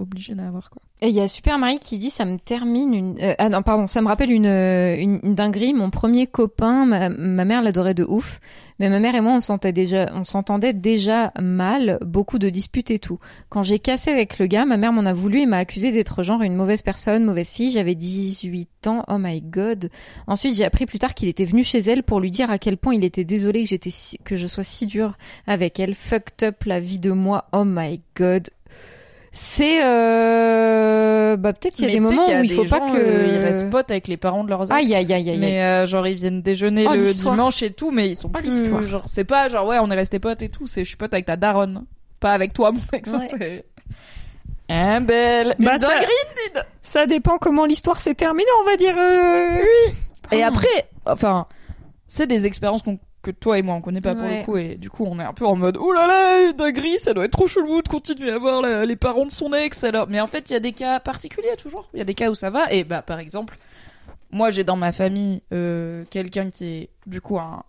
obligés d'avoir, quoi. Et il y a Super Marie qui dit ça me termine une euh, ah non pardon ça me rappelle une, euh, une une dinguerie. Mon premier copain ma, ma mère l'adorait de ouf mais ma mère et moi on sentait déjà on s'entendait déjà mal beaucoup de disputes et tout. Quand j'ai cassé avec le gars ma mère m'en a voulu et m'a accusé d'être genre une mauvaise personne mauvaise fille. J'avais 18 ans. Oh my god. Ensuite j'ai appris plus tard qu'il était venu chez elle pour lui dire à quel point il était désolé que j'étais que je sois si dure avec elle. Fucked up la vie de moi. Oh my god c'est euh... bah peut-être il y a Mais des moments qu'il y a où il faut pas que euh, ils restent potes avec les parents de leurs ex. Aïe, aïe, aïe, aïe, Mais euh, genre ils viennent déjeuner Oh, le dimanche et tout, mais ils sont Oh, plus l'histoire. genre c'est pas genre ouais on est restés potes et tout, c'est je suis pote avec ta daronne, pas avec toi mon ex. Ouais. C'est un belle. Bah, Une ça- ça dépend comment l'histoire s'est terminée on va dire euh. Et après, enfin, c'est des expériences qu'on- que toi et moi on connaît pas pour le coup et du coup on est un peu en mode oh là là une ça doit être trop chelou de continuer à voir la- les parents de son ex alors. Mais en fait il y a des cas particuliers toujours. Il y a des cas où ça va et bah par exemple moi j'ai dans ma famille euh, quelqu'un qui est du coup un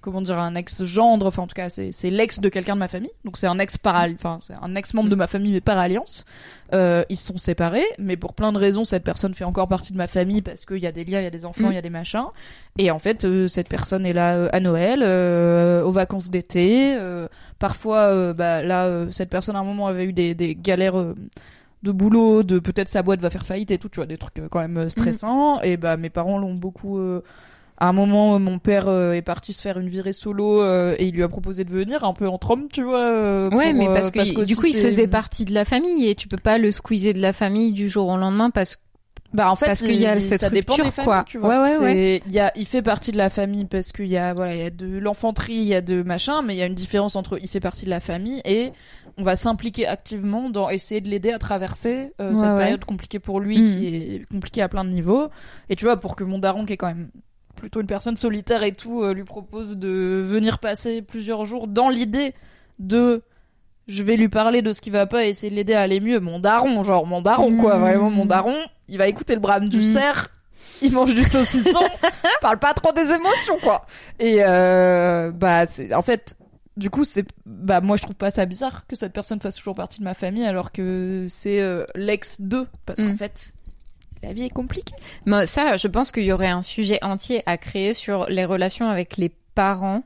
comment dire un ex gendre enfin en tout cas c'est c'est l'ex de quelqu'un de ma famille donc c'est un ex par enfin c'est un ex membre de ma famille mais par alliance euh, ils se sont séparés mais pour plein de raisons cette personne fait encore partie de ma famille parce qu'il y a des liens il y a des enfants il Mm. y a des machins et en fait euh, cette personne est là euh, à Noël aux vacances d'été parfois bah là cette personne à un moment avait eu des, des galères de boulot, de peut-être sa boîte va faire faillite et tout, tu vois, des trucs quand même stressants. Et bah mes parents l'ont beaucoup. euh, à un moment, mon père euh, est parti se faire une virée solo euh, et il lui a proposé de venir un peu entre hommes, tu vois. euh, ouais pour, mais euh, parce que du coup il faisait partie de la famille et tu peux pas le squeezer de la famille du jour au lendemain parce que Bah en fait, Parce qu'il y a cette ça dépend des familles, quoi. tu vois. Ouais, ouais, C'est- Il y a, il fait partie de la famille parce qu'il y a, voilà, il y a de l'enfanterie, il y a de machin, mais il y a une différence entre il fait partie de la famille et on va s'impliquer activement dans essayer de l'aider à traverser euh, Ouais, cette ouais. période compliquée pour lui, Mm. qui est compliquée à plein de niveaux. Et tu vois, pour que mon daron, qui est quand même plutôt une personne solitaire et tout, euh, lui propose de venir passer plusieurs jours dans l'idée de je vais lui parler de ce qui va pas et essayer de l'aider à aller mieux. Mon daron, genre mon daron, quoi. Mm. Vraiment, mon daron, il va écouter le brame du Mm. cerf, il mange du saucisson, parle pas trop des émotions, quoi. Et euh, bah, c'est en fait, du coup, c'est bah moi je trouve pas ça bizarre que cette personne fasse toujours partie de ma famille alors que c'est euh, l'ex d'eux, parce qu'en Mm. fait, la vie est compliquée. Mais ça, je pense qu'il y aurait un sujet entier à créer sur les relations avec les parents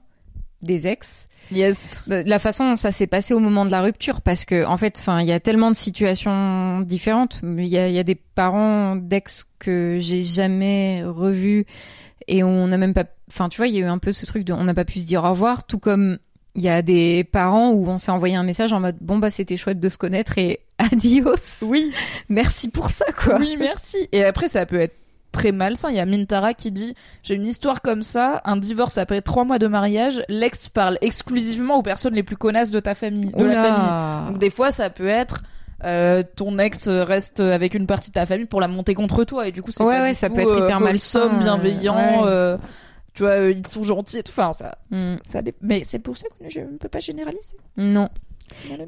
des ex. Yes. Euh, La façon dont ça s'est passé au moment de la rupture, parce que en fait, enfin, il y a tellement de situations différentes. Il y a, il y a des parents d'ex que j'ai jamais revus et on n'a même pas, enfin, tu vois, il y a eu un peu ce truc de, on n'a pas pu se dire au revoir, tout comme il y a des parents où on s'est envoyé un message en mode bon bah c'était chouette de se connaître et adios. Oui. Merci pour ça quoi. Oui, merci. Et après, ça peut être très malsain. Il y a Mintara qui dit J'ai une histoire comme ça, un divorce après trois mois de mariage, l'ex parle exclusivement aux personnes les plus connasses de ta famille, de la famille. Donc, des fois, ça peut être. euh, ton ex reste avec une partie de ta famille pour la monter contre toi et du coup c'est Ouais, pas ouais, du ça tout, peut être euh, hyper malsain, euh, bienveillant ouais. euh, tu vois euh, ils sont gentils et tout enfin ça, Hmm. ça dé- mais c'est pour ça que je ne peux pas généraliser Non.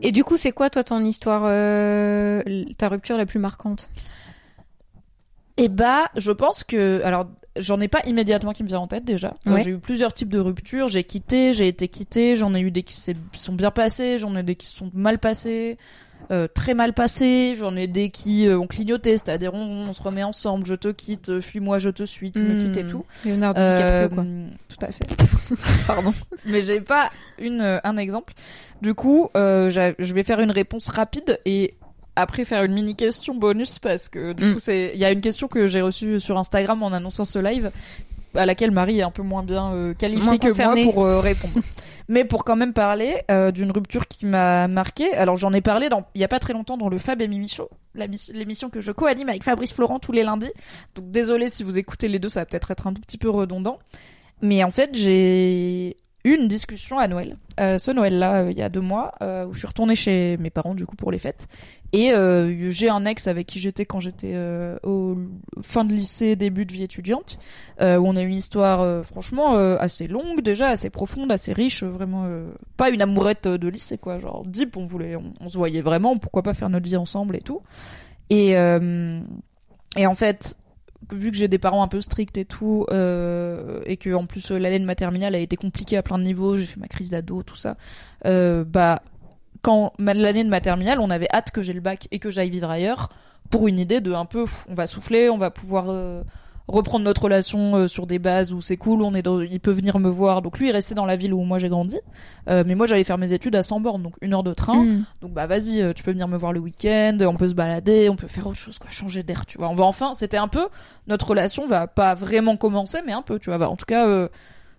Et du coup, c'est quoi, toi, ton histoire, euh, ta rupture la plus marquante? Et bah, je pense que, alors, j'en ai pas immédiatement qui me vient en tête déjà. Ouais. J'ai eu plusieurs types de ruptures. J'ai quitté, j'ai été quitté. J'en ai eu des qui sont bien passés, j'en ai des qui sont mal passés, euh, très mal passés. J'en ai des qui euh, ont clignoté, c'est-à-dire on, on se remet ensemble. Je te quitte, euh, fuis-moi, je te suis, tu me quittes et tout. Hmm. Leonardo Euh, DiCaprio, quoi. tout à fait. Pardon. Mais j'ai pas une, un exemple. Du coup, je vais faire une réponse rapide et après faire une mini question bonus parce que du Mm. coup c'est il y a une question que j'ai reçue sur Instagram en annonçant ce live à laquelle Marie est un peu moins bien euh, qualifiée Moins que concernée. moi pour euh, répondre. Mais pour quand même parler euh, d'une rupture qui m'a marqué. Alors j'en ai parlé dans il y a pas très longtemps dans le Fab et Mimi Show, l'émission que je co-anime avec Fabrice Florent tous les lundis. Donc désolé si vous écoutez les deux, ça va peut-être être un tout petit peu redondant. Mais en fait, j'ai une discussion à Noël. Euh, ce Noël-là, euh, il y a deux mois, euh, où je suis retournée chez mes parents du coup pour les fêtes. Et j'ai un ex avec qui j'étais quand j'étais au fin de lycée, début de vie étudiante, où on a une histoire franchement assez longue déjà, assez profonde, assez riche, vraiment pas une amourette de lycée quoi, genre deep, on voulait, on, se voyait vraiment, pourquoi pas faire notre vie ensemble et tout. Et et en fait, vu que j'ai des parents un peu stricts et tout, euh, et que en plus euh, l'année de ma terminale a été compliquée à plein de niveaux, j'ai fait ma crise d'ado, tout ça, euh, bah quand l'année de ma terminale, on avait hâte que j'ai le bac et que j'aille vivre ailleurs pour une idée de un peu, on va souffler, on va pouvoir reprendre notre relation euh, sur des bases où c'est cool, on est dans, il peut venir me voir. Donc lui, il restait dans la ville où moi j'ai grandi, Euh, mais moi j'allais faire mes études à 100 bornes, donc une heure de train. Mm. Donc bah vas-y, euh, tu peux venir me voir le week-end, on peut se balader, on peut faire autre chose, quoi, changer d'air, tu vois. On va enfin, c'était un peu notre relation va pas vraiment commencer, mais un peu, tu vois, va en tout cas euh,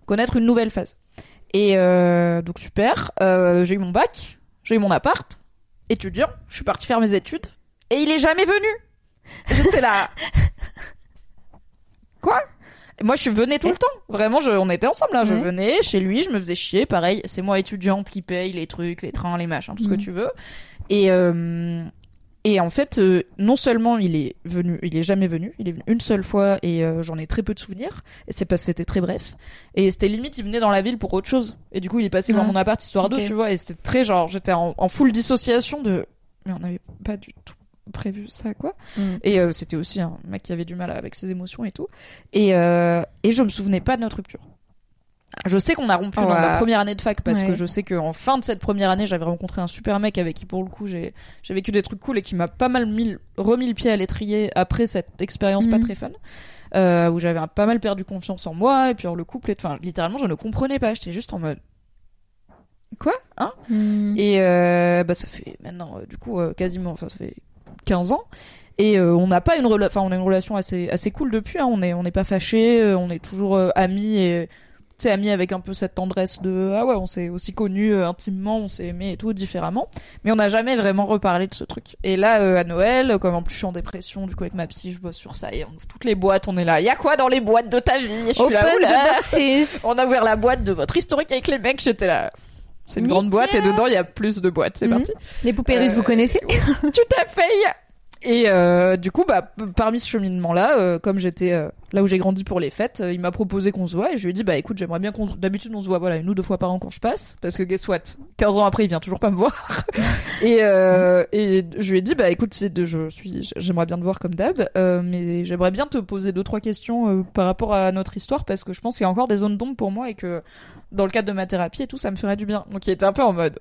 connaître une nouvelle phase. Et euh, donc super, euh, j'ai eu mon bac, j'ai eu mon appart, étudiant, je suis partie faire mes études, et il est jamais venu. J'étais là. Quoi? Moi, je venais tout le temps. Vraiment, je, on était ensemble là. Je Ouais. venais chez lui, je me faisais chier. Pareil, c'est moi étudiante qui paye les trucs, les trains, les machins, tout ce que Mhm. tu veux. Et euh, et en fait, euh, non seulement il est venu, il est jamais venu. Il est venu une seule fois et euh, j'en ai très peu de souvenirs. Et c'est parce que c'était très bref. Et c'était limite, il venait dans la ville pour autre chose. Et du coup, il est passé dans Ah. mon appart histoire d'eux, tu vois. Et c'était très genre, j'étais en, en full dissociation de. Mais on n'avait pas du tout prévu ça, quoi. Mm. Et euh, c'était aussi un mec qui avait du mal avec ses émotions et tout. Et, euh, et je me souvenais pas de notre rupture. Je sais qu'on a rompu dans la première année de fac parce Ouais. que je sais qu'en fin de cette première année, j'avais rencontré un super mec avec qui, pour le coup, j'ai j'ai vécu des trucs cool et qui m'a pas mal mis, remis le pied à l'étrier après cette expérience pas Mhm. très fun. Euh, où j'avais pas mal perdu confiance en moi et puis en le couple et enfin littéralement je ne comprenais pas j'étais juste en mode quoi hein? Mm. et euh, bah ça fait maintenant euh, du coup euh, quasiment enfin ça fait 15 ans. Et euh, on n'a pas une enfin on a une relation assez assez cool depuis hein. on est on n'est pas fâchés euh, on est toujours euh, amis et tu sais amis avec un peu cette tendresse de ah ouais on s'est aussi connus euh, intimement on s'est aimés et tout différemment. Mais on n'a jamais vraiment reparlé de ce truc. Et là à Noël comme en plus je suis en dépression du coup avec ma psy je bosse sur ça et on ouvre toutes les boîtes on est là. Il y a quoi dans les boîtes de ta vie? Je suis là on a ouvert la boîte de votre historique avec les mecs j'étais là c'est une Nickel. grande boîte et dedans il y a plus de boîtes c'est Mhm. parti Les poupées russes, Euh, vous connaissez tout à fait. Et euh, du coup, bah, parmi ce cheminement-là, euh, comme j'étais euh, là où j'ai grandi pour les fêtes, euh, il m'a proposé qu'on se voit et je lui ai dit, bah écoute, j'aimerais bien qu'on se... D'habitude, on se voit voilà, une ou deux fois par an quand je passe, parce que guess what 15 ans après, il vient toujours pas me voir. et, euh, et je lui ai dit, bah écoute, c'est de, je suis, j'aimerais bien te voir comme d'hab, euh, mais j'aimerais bien te poser deux, trois questions euh, par rapport à notre histoire, parce que je pense qu'il y a encore des zones d'ombre pour moi et que dans le cadre de ma thérapie et tout, ça me ferait du bien. Donc il était un peu en mode,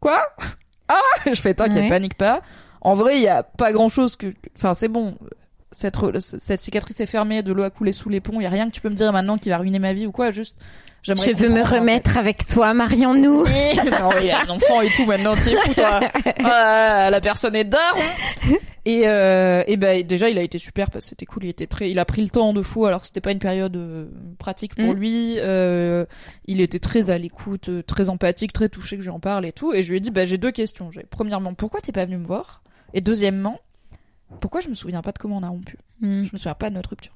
quoi? Ah Je fais, t'inquiète, Ouais. panique pas. En vrai, il y a pas grand chose que. Enfin, c'est bon. Cette, cette cicatrice est fermée, de l'eau a coulé sous les ponts. Il y a rien que tu peux me dire maintenant qui va ruiner ma vie ou quoi. Juste, j'aimerais. Je veux me remettre avec toi, marions-nous. non, il y a un enfant et tout maintenant. Fou, toi. Ah, la personne est daron. Et, euh, et ben déjà, il a été super parce que c'était cool. Il était très, il a pris le temps de fou. Alors c'était pas une période euh, pratique pour Mm. lui. Euh, il était très à l'écoute, euh, très empathique, très touché que j'en parle et tout. Et je lui ai dit, bah j'ai deux questions. J'ai premièrement, pourquoi t'es pas venu me voir? Et deuxièmement, pourquoi je me souviens pas de comment on a rompu Mm. Je me souviens pas de notre rupture.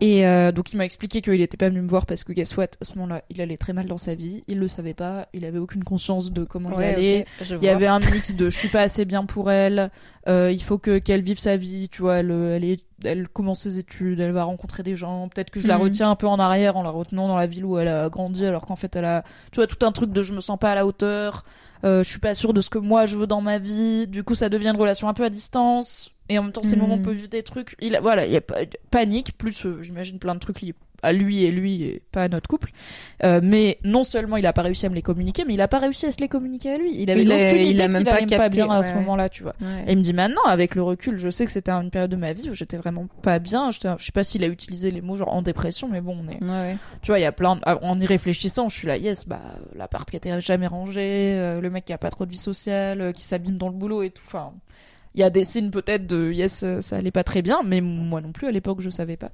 Et euh, donc il m'a expliqué qu'il était pas venu me voir parce que guess what, à ce moment-là, il allait très mal dans sa vie. Il le savait pas. Il avait aucune conscience de comment il allait. Il y avait un mix de je suis pas assez bien pour elle, euh, il faut que qu'elle vive sa vie, tu vois, elle, elle, est, elle commence ses études, elle va rencontrer des gens, peut-être que je la Mhm. retiens un peu en arrière en la retenant dans la ville où elle a grandi alors qu'en fait elle a, tu vois, tout un truc de je me sens pas à la hauteur, euh, je suis pas sûre de ce que moi je veux dans ma vie, du coup ça devient une relation un peu à distance, et en même temps c'est le moment où on peut vivre des trucs, il a, voilà, il y a pas- panique, plus euh, j'imagine plein de trucs liés à lui et lui et pas à notre couple. Euh, mais non seulement il a pas réussi à me les communiquer, mais il a pas réussi à se les communiquer à lui. Il avait Il aucune il idée qu'il même pas bien à ce ouais. moment-là, tu vois. Ouais. Et il me dit maintenant, avec le recul, je sais que c'était une période de ma vie où j'étais vraiment pas bien. Je sais pas s'il a utilisé les mots genre en dépression, mais bon, on est, tu vois, il y a plein. de- En y réfléchissant, je suis là, yes, bah l'appart qui était jamais rangé, euh, le mec qui a pas trop de vie sociale, euh, qui s'abîme dans le boulot et tout. Enfin, il y a des signes peut-être de yes, euh, ça allait pas très bien, mais moi non plus à l'époque je savais pas.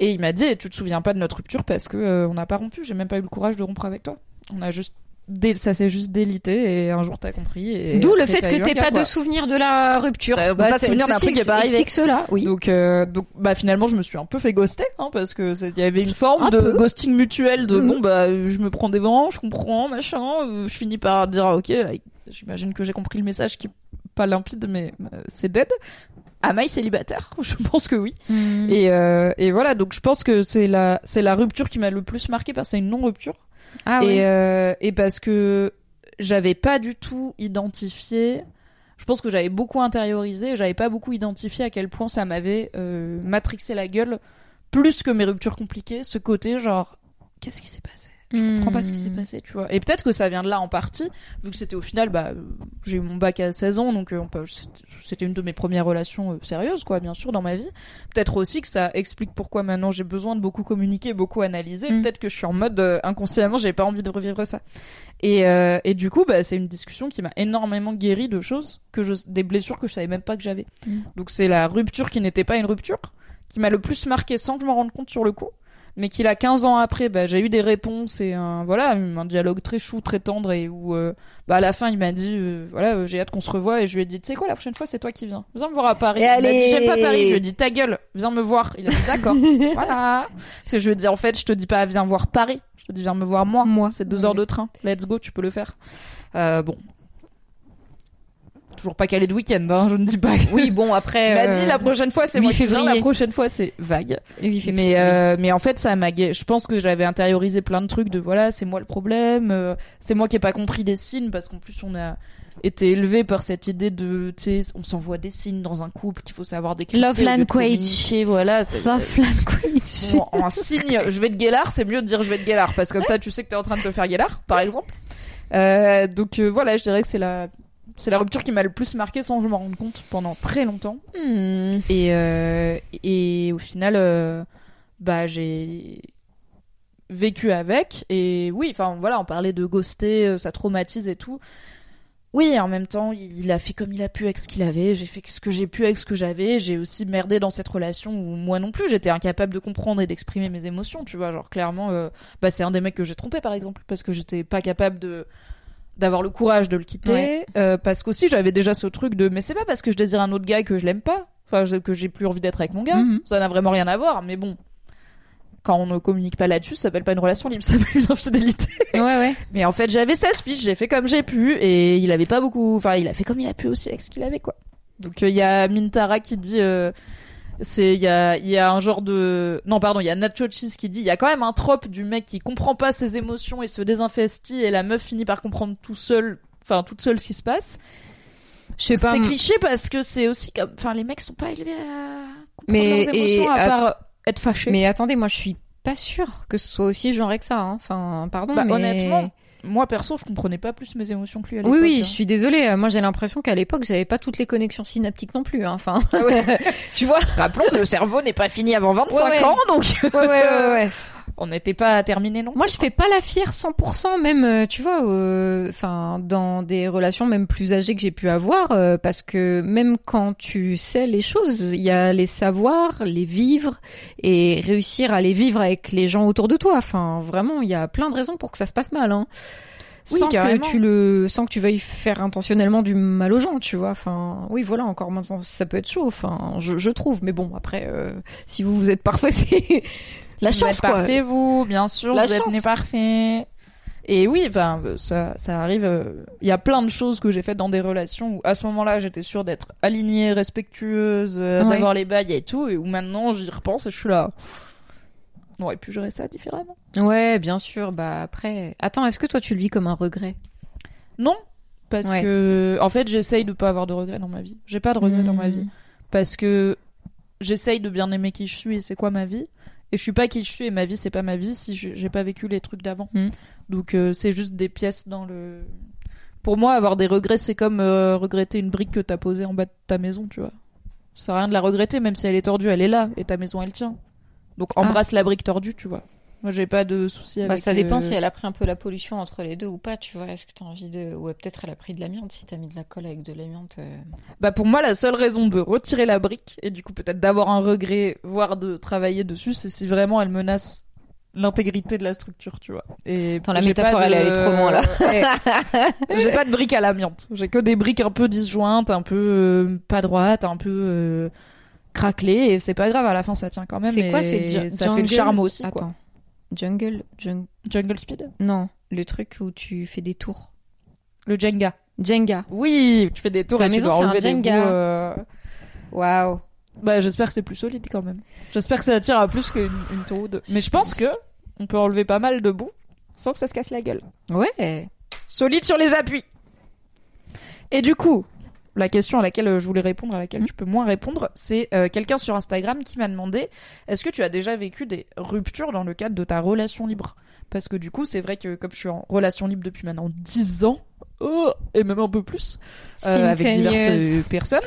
Et il m'a dit, tu te souviens pas de notre rupture parce que euh, on n'a pas rompu. J'ai même pas eu le courage de rompre avec toi. On a juste dé- ça s'est juste délité et un jour t'as compris. D'où le fait que t'aies pas quoi. de souvenir de la rupture. Pas de c'est- souvenir d'un truc qui est pas arrivé. explique cela, oui. Donc, euh, donc, bah finalement, je me suis un peu fait ghoster, hein, parce que il y avait une forme Un de peu. ghosting mutuel de Mhm. bon bah je me prends des vents, je comprends, machin, euh, je finis par dire ah, ok, j'imagine que j'ai compris le message qui pas limpide, mais euh, c'est dead. Amaï célibataire, je pense que oui. Et, euh, et voilà, donc je pense que c'est la c'est la rupture qui m'a le plus marqué parce que c'est une non rupture Ah et, euh, et parce que j'avais pas du tout identifié. Je pense que j'avais beaucoup intériorisé, j'avais pas beaucoup identifié à quel point ça m'avait euh, matrixé la gueule, plus que mes ruptures compliquées, ce côté genre, qu'est-ce qui s'est passé? Je comprends pas ce qui s'est Mm. passé, tu vois. Et peut-être que ça vient de là en partie, vu que c'était au final, bah, j'ai eu mon bac à 16 ans, donc euh, c'était une de mes premières relations euh, sérieuses, quoi, bien sûr, dans ma vie. Peut-être aussi que ça explique pourquoi maintenant j'ai besoin de beaucoup communiquer, beaucoup analyser. Mm. Peut-être que je suis en mode euh, inconsciemment, j'ai pas envie de revivre ça. Et, euh, et du coup, bah, c'est une discussion qui m'a énormément guéri de choses, que je, des blessures que je savais même pas que j'avais. Mm. Donc c'est la rupture qui n'était pas une rupture, qui m'a le plus marqué sans que je m'en rende compte sur le coup. Mais qu'il a 15 ans après, bah, j'ai eu des réponses et un, voilà, un dialogue très chou, très tendre et où, euh, bah, à la fin, il m'a dit, euh, voilà, euh, j'ai hâte qu'on se revoie et je lui ai dit, tu sais quoi, la prochaine fois, c'est toi qui viens. Viens me voir à Paris. Et il m'a dit, j'aime pas Paris. Je lui ai dit, ta gueule, viens me voir. Il a dit, d'accord. voilà. Parce que je lui ai dit, en fait, je te dis pas, viens voir Paris. Je te dis, viens me voir moi. Moi. C'est deux Ouais. heures de train. Let's go, tu peux le faire. Euh, bon. Toujours pas calé de week-end, hein, je ne dis pas. Oui, bon, après. Il m'a euh, dit la prochaine fois c'est 8 moi qui viens, la prochaine fois c'est vague. Mais euh, mais en fait ça m'a je pense que j'avais intériorisé plein de trucs de voilà, c'est moi le problème, euh, c'est moi qui ai pas compris des signes parce qu'en plus on a été élevé par cette idée de tu sais on s'envoie des signes dans un couple qu'il faut savoir décrypter Love de language. voilà, c'est- Love language. Bon, en signe, je vais te guélard, c'est mieux de dire je vais te guélard parce que comme ça tu sais que t'es en train de te faire guélard, par exemple. Euh, donc euh, voilà, je dirais que c'est la c'est la rupture qui m'a le plus marqué sans que je m'en rende compte pendant très longtemps. Hmm. Et, euh, et au final, euh, bah, j'ai vécu avec. Et oui, enfin voilà, on parlait de ghoster, euh, ça traumatise et tout. Oui, en même temps, il a fait comme il a pu avec ce qu'il avait. J'ai fait ce que j'ai pu avec ce que j'avais. J'ai aussi merdé dans cette relation où moi non plus, j'étais incapable de comprendre et d'exprimer mes émotions. Tu vois, genre clairement, euh, bah, c'est un des mecs que j'ai trompé par exemple parce que j'étais pas capable de d'avoir le courage de le quitter Ouais. euh, parce qu'aussi j'avais déjà ce truc de mais c'est pas parce que je désire un autre gars que je l'aime pas enfin que j'ai plus envie d'être avec mon gars Mhm. ça n'a vraiment rien à voir mais bon quand on ne communique pas là-dessus ça s'appelle pas une relation libre ça s'appelle une infidélité Ouais, ouais. mais en fait j'avais 16 piges j'ai fait comme j'ai pu et il avait pas beaucoup enfin il a fait comme il a pu aussi avec ce qu'il avait quoi donc euh, il y a Mintara qui dit euh, c'est il y a il y a un genre de non pardon il y a Nacho Cheese qui dit il y a quand même un trope du mec qui comprend pas ses émotions et se désinvestit et la meuf finit par comprendre tout seul enfin toute seule ce qui se passe Je sais pas. c'est cliché parce que c'est aussi comme enfin les mecs sont pas élevés à comprendre Mais- leurs émotions et à part être fâchés Mais attendez, moi, je suis pas sûre que ce soit aussi genré que ça. hein. Enfin, pardon, Bah, mais... honnêtement, moi perso je comprenais pas plus mes émotions que lui à Oui, l'époque oui, hein. je suis désolée. Euh, Moi, j'ai l'impression qu'à l'époque, j'avais pas toutes les connexions synaptiques non plus. hein. Enfin, tu vois rappelons que le cerveau n'est pas fini avant 25 Ouais, ouais. ans donc Ouais, ouais, ouais, ouais. on n'était pas terminé non Moi, je fais pas la fière 100%, même, euh, tu vois, euh, enfin, dans des relations même plus âgées que j'ai pu avoir, euh, parce que même quand tu sais les choses, il y a les savoir, les vivre et réussir à les vivre avec les gens autour de toi. Enfin, vraiment, il y a plein de raisons pour que ça se passe mal, hein. Oui, sans que tu le, sans que tu veuilles faire intentionnellement du mal aux gens, tu vois. Enfin, oui, voilà, encore maintenant, ça peut être chaud. Enfin, je, je trouve. Mais bon, après, euh, si vous vous êtes parfait, c'est la vous chance, êtes quoi. parfait vous bien sûr La vous êtes chance. né parfait et oui enfin ça ça arrive euh, il y a plein de choses que j'ai faites dans des relations où à ce moment-là j'étais sûre d'être alignée respectueuse euh, Ouais. d'avoir les bails et tout et où maintenant j'y repense et je suis là on aurait pu gérer ça différemment Ouais, bien sûr. Bah après, attends, est-ce que toi tu le vis comme un regret? Non parce Ouais. que en fait j'essaye de pas avoir de regrets dans ma vie j'ai pas de regrets dans ma vie parce que j'essaye de bien aimer qui je suis et c'est quoi ma vie et je suis pas qui je suis et ma vie c'est pas ma vie si j'ai pas vécu les trucs d'avant. Mm. donc euh, c'est juste des pièces dans le pour moi avoir des regrets c'est comme euh, regretter une brique que t'as posée en bas de ta maison tu vois. Ça sert à rien de la regretter même si elle est tordue elle est là et ta maison elle tient. Donc embrasse la brique tordue tu vois moi j'ai pas de souci avec Bah, ça dépend euh, si elle a pris un peu la pollution entre les deux ou pas, tu vois. Est-ce que t'as envie de. Ou peut-être elle a pris de l'amiante, si t'as mis de la colle avec de l'amiante. euh. Bah pour moi la seule raison de retirer la brique et du coup peut-être d'avoir un regret voire de travailler dessus c'est si vraiment elle menace l'intégrité de la structure, tu vois. Et Attends, la métaphore, de- elle est trop loin, là. Ouais. j'ai pas de briques à l'amiante. J'ai que des briques un peu disjointes, un peu euh, pas droites, un peu euh, craquelées. Et c'est pas grave, à la fin ça tient quand même. C'est quoi, c'est Ça fait le charme aussi, quoi. Jungle, jung- Jungle Speed Non, le truc où tu fais des tours. Le Jenga. Jenga. Oui, tu fais des tours Ta et tu maison, dois c'est un enlever des Jenga. euh, Waouh. Bah, j'espère que c'est plus solide quand même. J'espère que ça attire à plus qu'une une tour ou deux. Mais je pense que on peut enlever pas mal de bouts sans que ça se casse la gueule. Ouais. Solide sur les appuis. Et du coup, la question à laquelle euh, je voulais répondre, à laquelle Mhm. tu peux moins répondre, c'est euh, quelqu'un sur Instagram qui m'a demandé est-ce que tu as déjà vécu des ruptures dans le cadre de ta relation libre? Parce que du coup, c'est vrai que comme je suis en relation libre depuis maintenant 10 ans, oh, et même un peu plus, euh, avec diverses personnes,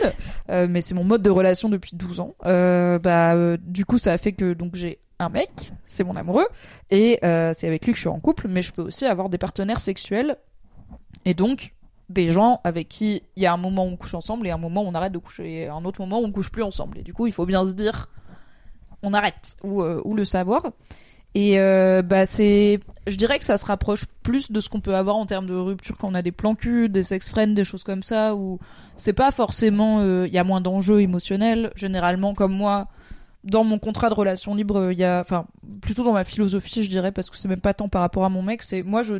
euh, mais c'est mon mode de relation depuis 12 ans. Bah, du coup, ça a fait que donc j'ai un mec, c'est mon amoureux, et c'est avec lui que je suis en couple, mais je peux aussi avoir des partenaires sexuels, et donc des gens avec qui il y a un moment où on couche ensemble et un moment où on arrête de coucher, et un autre moment où on couche plus ensemble. Et du coup, il faut bien se dire, on arrête ou, euh, ou le savoir. Et euh, bah c'est, je dirais que ça se rapproche plus de ce qu'on peut avoir en termes de rupture quand on a des plans cul, des sex friends, des choses comme ça où c'est pas forcément, euh, il y a moins d'enjeux émotionnels. Généralement, comme moi, dans mon contrat de relation libre, il y a, enfin, plutôt dans ma philosophie, je dirais, parce que c'est même pas tant par rapport à mon mec, c'est moi je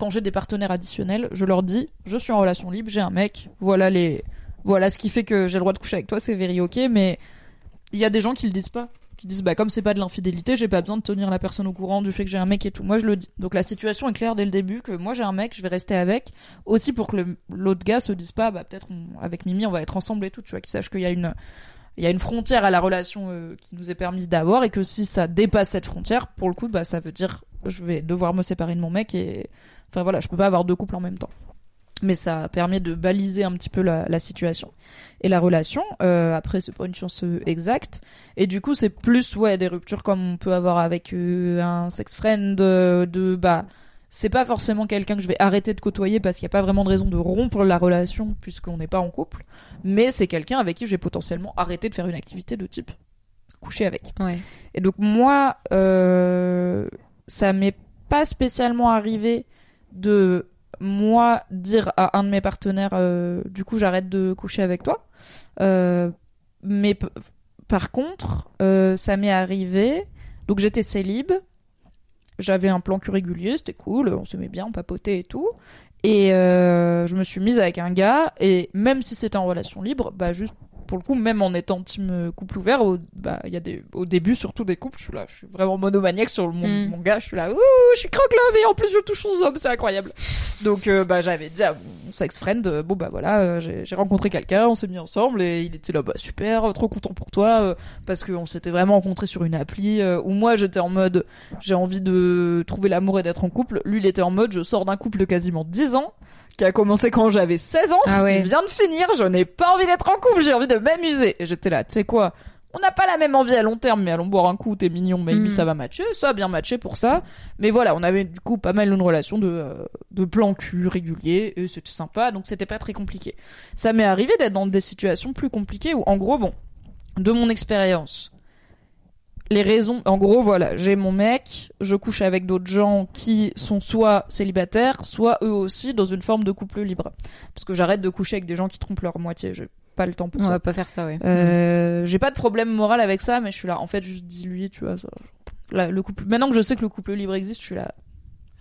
quand j'ai des partenaires additionnels, je leur dis je suis en relation libre, j'ai un mec, voilà les voilà ce qui fait que j'ai le droit de coucher avec toi, c'est very ok, mais il y a des gens qui le disent pas, qui disent bah comme c'est pas de l'infidélité, j'ai pas besoin de tenir la personne au courant du fait que j'ai un mec et tout. Moi je le dis. Donc la situation est claire dès le début que moi j'ai un mec, je vais rester avec, aussi pour que l'autre gars se dise pas bah peut-être avec Mimi on va être ensemble et tout, tu vois, qu'il sache qu'il y a une il y a une frontière à la relation euh, qui nous est permise d'avoir et que si ça dépasse cette frontière, pour le coup, bah ça veut dire je vais devoir me séparer de mon mec et enfin voilà, je peux pas avoir deux couples en même temps. Mais ça permet de baliser un petit peu la, la situation et la relation. Euh, après, c'est pas une science euh, exacte et du coup, c'est plus ouais des ruptures comme on peut avoir avec euh, un sex friend euh, de bah c'est pas forcément quelqu'un que je vais arrêter de côtoyer parce qu'il n'y a pas vraiment de raison de rompre la relation puisqu'on n'est pas en couple, mais c'est quelqu'un avec qui je vais potentiellement arrêter de faire une activité de type coucher avec. Ouais. Et donc moi, euh, ça m'est pas spécialement arrivé de moi dire à un de mes partenaires, euh, du coup j'arrête de coucher avec toi. Euh, mais par contre, euh, ça m'est arrivé. Donc j'étais célib, j'avais un plan cul régulier, c'était cool, on s'aimait bien, on papotait et tout. Et je me suis mise avec un gars, et même si c'était en relation libre, bah juste pour le coup, même en étant team euh, couple ouvert, au, bah, il y a des, au début, surtout des couples, je suis là, je suis vraiment monomaniaque sur mon, Mm. mon gars, je suis là, ouh, je suis croque-love et en plus je touche aux hommes, c'est incroyable. Donc, euh, bah, j'avais dit à mon sex friend, euh, bon, bah voilà, j'ai rencontré quelqu'un, on s'est mis ensemble et il était là, bah super, trop content pour toi, parce qu'on s'était vraiment rencontrés sur une appli où moi j'étais en mode, j'ai envie de trouver l'amour et d'être en couple. Lui, il était en mode, je sors d'un couple de quasiment 10 ans qui a commencé quand j'avais 16 ans, Ah ouais. qui vient de finir, je n'ai pas envie d'être en couple, j'ai envie de m'amuser. Et j'étais là, tu sais quoi on n'a pas la même envie à long terme, mais allons boire un coup, t'es mignon, maybe Mm. ça va matcher, ça a bien matché pour ça. Mais voilà, on avait du coup pas mal une relation de, euh, de plan cul régulier, et c'était sympa, donc c'était pas très compliqué. Ça m'est arrivé d'être dans des situations plus compliquées où, en gros, bon, de mon expérience, les raisons, en gros, voilà, j'ai mon mec, je couche avec d'autres gens qui sont soit célibataires, soit eux aussi dans une forme de couple libre. Parce que j'arrête de coucher avec des gens qui trompent leur moitié, j'ai pas le temps pour On ça. va pas faire ça, ouais. Euh, j'ai pas de problème moral avec ça, mais je suis là. En fait, juste dis-lui, tu vois. ça- là, le couple. Maintenant que je sais que le couple libre existe, je suis là.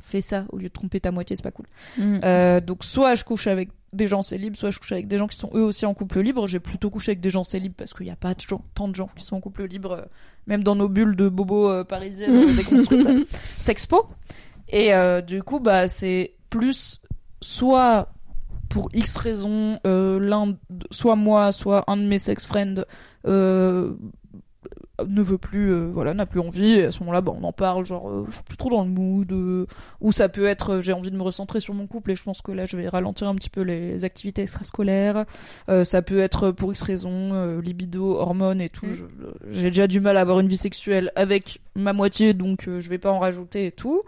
Fais ça au lieu de tromper ta moitié, c'est pas cool. Mm. Euh, donc, soit je couche avec des gens célibes, soit je couche avec des gens qui sont eux aussi en couple libre. J'ai plutôt couché avec des gens célibes parce qu'il y a pas de gens, tant de gens qui sont en couple libre, euh, même dans nos bulles de bobos euh, parisiennes euh, déconstruites. Sexpo. Et du coup, bah, c'est plus soit pour X raisons, l'un, soit moi, soit un de mes sex friends ne veut plus, euh, voilà, n'a plus envie. Et à ce moment-là, bah, on en parle, genre, euh, je suis plus trop dans le mood. euh, ou ça peut être, euh, j'ai envie de me recentrer sur mon couple et je pense que là, je vais ralentir un petit peu les activités extrascolaires. Ça peut être pour X raisons, libido, hormones et tout. Mm. J'ai déjà du mal à avoir une vie sexuelle avec ma moitié, donc je vais pas en rajouter et tout.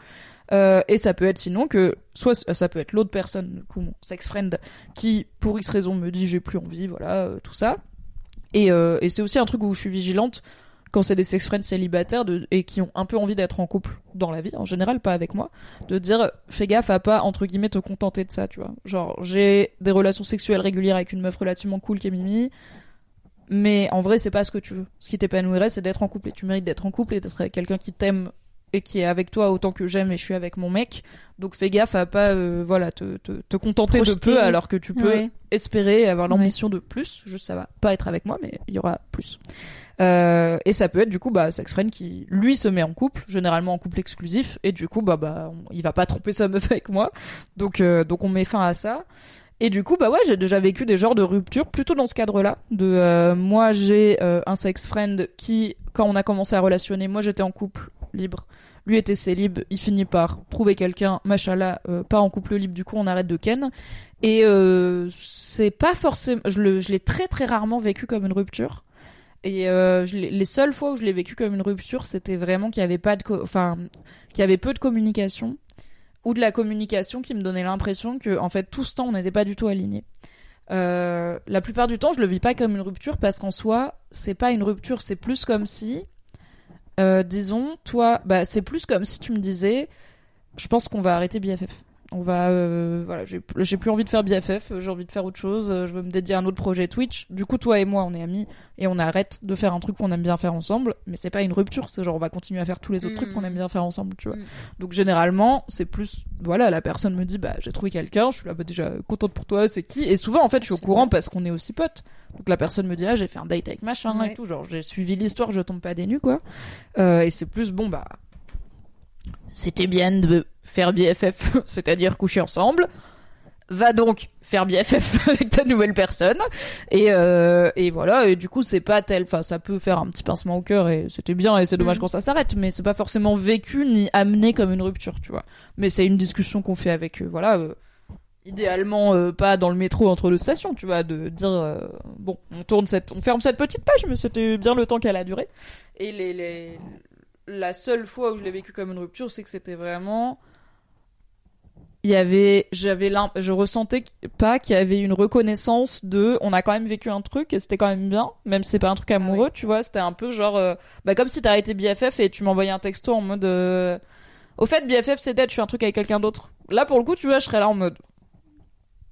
Euh, et ça peut être sinon que soit ça peut être l'autre personne, du coup, mon sex friend, qui pour X raison me dit j'ai plus envie, voilà, euh, tout ça. Et, euh, et c'est aussi un truc où je suis vigilante quand c'est des sex friends célibataires de, et qui ont un peu envie d'être en couple dans la vie en général pas avec moi de dire fais gaffe à pas entre guillemets te contenter de ça tu vois. Genre j'ai des relations sexuelles régulières avec une meuf relativement cool qui est Mimi mais en vrai c'est pas ce que tu veux. Ce qui t'épanouirait c'est d'être en couple et tu mérites d'être en couple et d'être avec quelqu'un qui t'aime et qui est avec toi autant que j'aime et je suis avec mon mec. Donc fais gaffe à pas euh, voilà te, te, te contenter Projeter. de peu alors que tu peux Ouais. espérer avoir l'ambition de plus. Juste ça va pas être avec moi mais il y aura plus euh, et ça peut être du coup bah sex friend qui lui se met en couple généralement en couple exclusif et du coup bah bah on- il va pas tromper sa meuf avec moi. Donc euh, donc on met fin à ça. Et du coup bah ouais j'ai déjà vécu des genres de ruptures plutôt dans ce cadre là de euh, moi j'ai euh, un sex friend qui quand on a commencé à relationner moi j'étais en couple libre. Lui était célib il finit par trouver quelqu'un machallah euh, pas en couple libre du coup on arrête de ken. Et euh, c'est pas forcément je le je l'ai très très rarement vécu comme une rupture et euh, les seules fois où je l'ai vécu comme une rupture, c'était vraiment qu'il y avait pas de, enfin, qu'il y avait peu de communication ou de la communication qui me donnait l'impression que, en fait, tout ce temps, on n'était pas du tout alignés. Euh, la plupart du temps, je le vis pas comme une rupture parce qu'en soi, c'est pas une rupture, c'est plus comme si, euh, disons, toi, bah, c'est plus comme si tu me disais, je pense qu'on va arrêter BFF. On va, euh, voilà, j'ai j'ai plus envie de faire BFF, j'ai envie de faire autre chose, euh, je veux me dédier à un autre projet Twitch. Du coup, toi et moi, on est amis et on arrête de faire un truc qu'on aime bien faire ensemble, mais c'est pas une rupture, c'est genre on va continuer à faire tous les autres Mm. trucs qu'on aime bien faire ensemble, tu vois. Mm. Donc généralement, c'est plus voilà, la personne me dit bah j'ai trouvé quelqu'un, je suis là bah déjà contente pour toi, c'est qui? Et souvent en fait, je suis au courant parce qu'on est aussi potes. Donc la personne me dit ah, j'ai fait un date avec machin Ouais. et tout, genre j'ai suivi l'histoire, je tombe pas des nues quoi. Euh, et c'est plus bon bah c'était bien de faire BFF, c'est-à-dire coucher ensemble. Va donc faire BFF avec ta nouvelle personne. Et, euh, et voilà, et du coup, c'est pas tel. Enfin, ça peut faire un petit pincement au cœur et c'était bien et c'est dommage Mhm. quand ça s'arrête, mais c'est pas forcément vécu ni amené comme une rupture, tu vois. Mais c'est une discussion qu'on fait avec, euh, voilà. euh, idéalement euh, pas dans le métro entre deux stations tu vois de dire euh, bon on tourne cette on ferme cette petite page mais c'était bien le temps qu'elle a duré et les, les la seule fois où je l'ai vécu comme une rupture c'est que c'était vraiment il y avait j'avais je ressentais pas qu'il y avait une reconnaissance de on a quand même vécu un truc et c'était quand même bien même si c'est pas un truc amoureux tu vois c'était un peu genre euh, bah comme si t'arrêtais BFF et tu m'envoyais un texto en mode euh, au fait BFF c'est dead je suis un truc avec quelqu'un d'autre là pour le coup tu vois je serais là en mode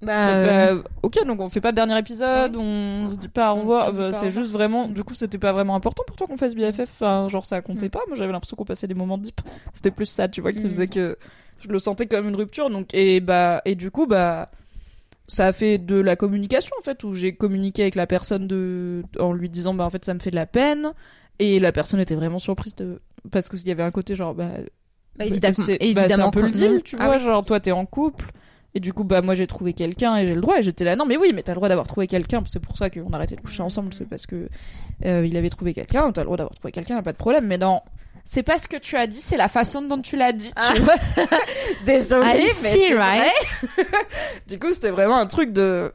Bah, euh, bah, ok, donc on fait pas de dernier épisode, on se dit pas au revoir. bah, c'est juste vraiment, du coup, c'était pas vraiment important pour toi qu'on fasse BFF. Enfin, genre, ça comptait Mm. pas. Moi, j'avais l'impression qu'on passait des moments deep. C'était plus ça, tu vois, qui Mm. faisait que je le sentais comme une rupture. Donc, et bah, et du coup, bah, ça a fait de la communication, en fait, où j'ai communiqué avec la personne de, en lui disant, bah, en fait, ça me fait de la peine. Et la personne était vraiment surprise de, parce qu'il y avait un côté genre, bah, bah, évidemment, c'est bah, un peu le deal, tu Ah vois, genre toi t'es en couple et du coup bah moi j'ai trouvé quelqu'un et j'ai le droit et j'étais là non mais oui mais t'as le droit d'avoir trouvé quelqu'un c'est pour ça qu'on a arrêté de coucher ensemble c'est parce que euh, il avait trouvé quelqu'un t'as le droit d'avoir trouvé quelqu'un pas de problème mais non c'est pas ce que tu as dit c'est la façon dont tu l'as dit tu vois désolée I mais see, c'est right? vrai. du coup c'était vraiment un truc de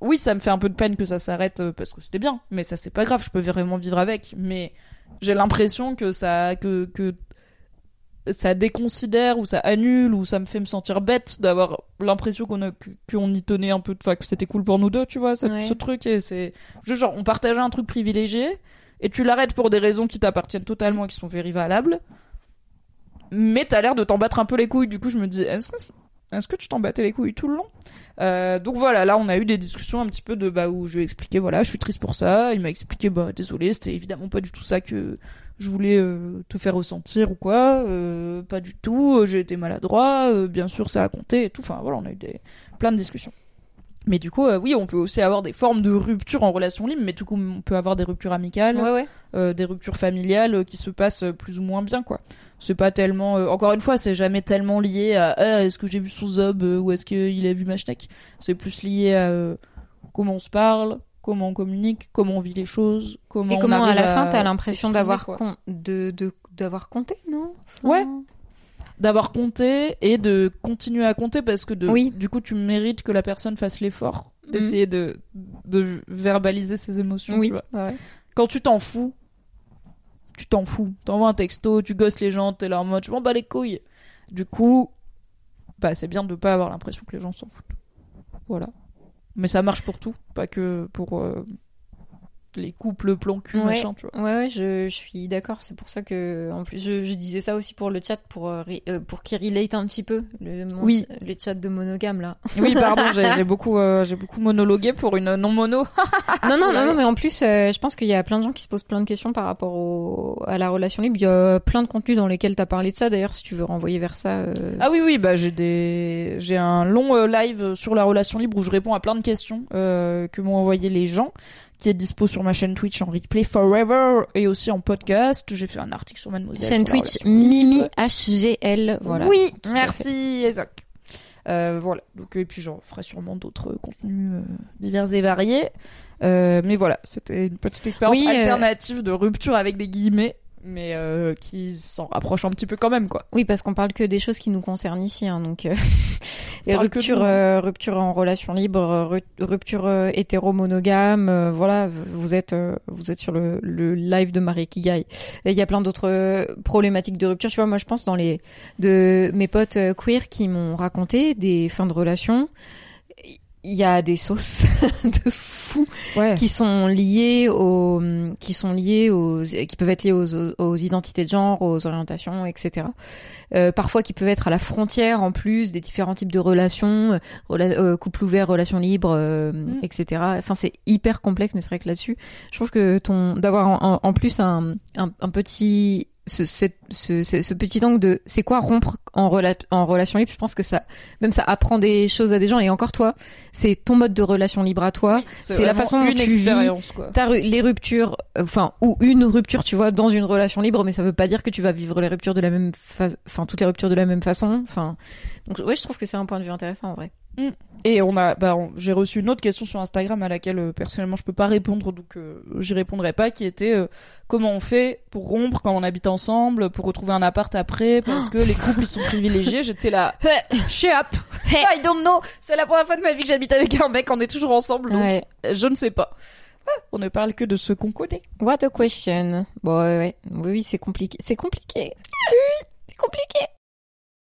oui ça me fait un peu de peine que ça s'arrête euh, parce que c'était bien mais ça c'est pas grave je peux vraiment vivre avec mais j'ai l'impression que ça que que ça déconsidère ou ça annule ou ça me fait me sentir bête d'avoir l'impression qu'on qu'on y tenait un peu enfin que c'était cool pour nous deux tu vois Ouais. ce truc et c'est juste genre on partageait un truc privilégié et tu l'arrêtes pour des raisons qui t'appartiennent totalement et qui sont very valables mais t'as l'air de t'en battre un peu les couilles du coup je me dis est-ce que est-ce que tu t'en battais les couilles tout le long? Euh, donc voilà, là on a eu des discussions un petit peu de bah où je lui ai expliqué voilà, je suis triste pour ça. Il m'a expliqué bah désolé, c'était évidemment pas du tout ça que je voulais euh, te faire ressentir ou quoi, euh, pas du tout. J'ai été maladroit, bien sûr ça a compté et tout. Enfin voilà, on a eu des plein de discussions. Mais du coup, euh, oui, on peut aussi avoir des formes de rupture en relation libre, mais du coup, on peut avoir des ruptures amicales, Ouais, ouais. euh, des ruptures familiales euh, qui se passent plus ou moins bien, quoi. C'est pas tellement. encore une fois, c'est jamais tellement lié à Ah, est-ce que j'ai vu son zob ou est-ce qu'il a vu ma schneck? C'est plus lié à comment on se parle, comment on communique, comment on vit les choses, comment Et on comment à la fin t'as l'impression d'avoir quoi. con- de de d'avoir compté, non? Enfin, Ouais. D'avoir compté et de continuer à compter parce que de, Oui. du coup tu mérites que la personne fasse l'effort d'essayer de, de verbaliser ses émotions. Oui. tu vois. ouais, ouais. Quand tu t'en fous, tu t'en fous. T'envoies un texto, tu gosses les gens, t'es là en mode je m'en bats les couilles. Du coup, bah, c'est bien de pas avoir l'impression que les gens s'en foutent. Voilà. Mais ça marche pour tout, pas que pour, euh, les couples plan cul Ouais. machin, tu vois. Ouais, ouais, je, je suis d'accord. C'est pour ça que, en plus, je, je disais ça aussi pour le chat, pour, euh, euh, pour qu'il relate un petit peu. Le, mon- Oui. Les chats de monogame, là. Oui, pardon, j'ai j'ai beaucoup, euh, j'ai beaucoup monologué pour une non mono. non, non, non, non, mais en plus, euh, je pense qu'il y a plein de gens qui se posent plein de questions par rapport au, à la relation libre. Il y a plein de contenus dans lesquels t'as parlé de ça. D'ailleurs, si tu veux renvoyer vers ça. euh, Ah oui, oui, bah j'ai des, j'ai un long euh, live sur la relation libre où je réponds à plein de questions euh, que m'ont envoyé les gens, qui est dispo sur ma chaîne Twitch en replay forever et aussi en podcast. J'ai fait un article sur Mademoiselle. chaîne sur Twitch. Mimi HGL. Voilà. Oui, Tout merci Isaac. Euh, voilà. Donc et puis j'en ferai sûrement d'autres contenus euh, divers et variés. Euh, mais voilà, c'était une petite expérience Oui, alternative de rupture avec des guillemets, mais euh, qui s'en rapproche un petit peu quand même quoi. Oui, parce qu'on parle que des choses qui nous concernent ici, hein, donc euh, les ruptures, euh, ruptures en relation libre, euh, ru- rupture euh, hétéro-monogame, euh, voilà, vous êtes euh, vous êtes sur le, le live de Marie Kigai. Il y a plein d'autres problématiques de rupture. Tu vois, moi, je pense dans les de mes potes queer qui m'ont raconté des fins de relation. Il y a des sauces de fous Ouais. qui sont liées aux qui sont liées aux qui peuvent être liées aux, aux identités de genre, aux orientations, etc. Euh, parfois qui peuvent être à la frontière en plus des différents types de relations, rela- euh, couple ouvert, relation libre, euh, Mm. etc. Enfin c'est hyper complexe, mais c'est vrai que là-dessus, je trouve que ton d'avoir en, en- en plus un, un, un petit ce, cette- ce, ce, ce petit angle de c'est quoi rompre en, rela- en relation libre, je pense que ça même ça apprend des choses à des gens et encore toi, c'est ton mode de relation libre à toi. C'est la façon dont tu vis. quoi. Les ruptures, euh, enfin, ou une rupture, tu vois, dans une relation libre, mais ça veut pas dire que tu vas vivre les ruptures de la même façon, enfin, toutes les ruptures de la même façon, enfin. Donc, ouais, je trouve que c'est un point de vue intéressant, en vrai. Et on a, bah, j'ai reçu une autre question sur Instagram à laquelle euh, personnellement je peux pas répondre, donc euh, j'y répondrai pas, qui était euh, comment on fait pour rompre quand on habite ensemble, pour retrouver un appart après, parce que les couples ils sont privilégiés. J'étais là, shut up, I don't know. C'est la première fois de ma vie que j'habite avec un mec, on est toujours ensemble, donc Ouais. euh, je ne sais pas. Ah, On ne parle que de ce qu'on connaît. What a question. Bon, ouais, ouais. Oui, oui, c'est compliqué. C'est compliqué.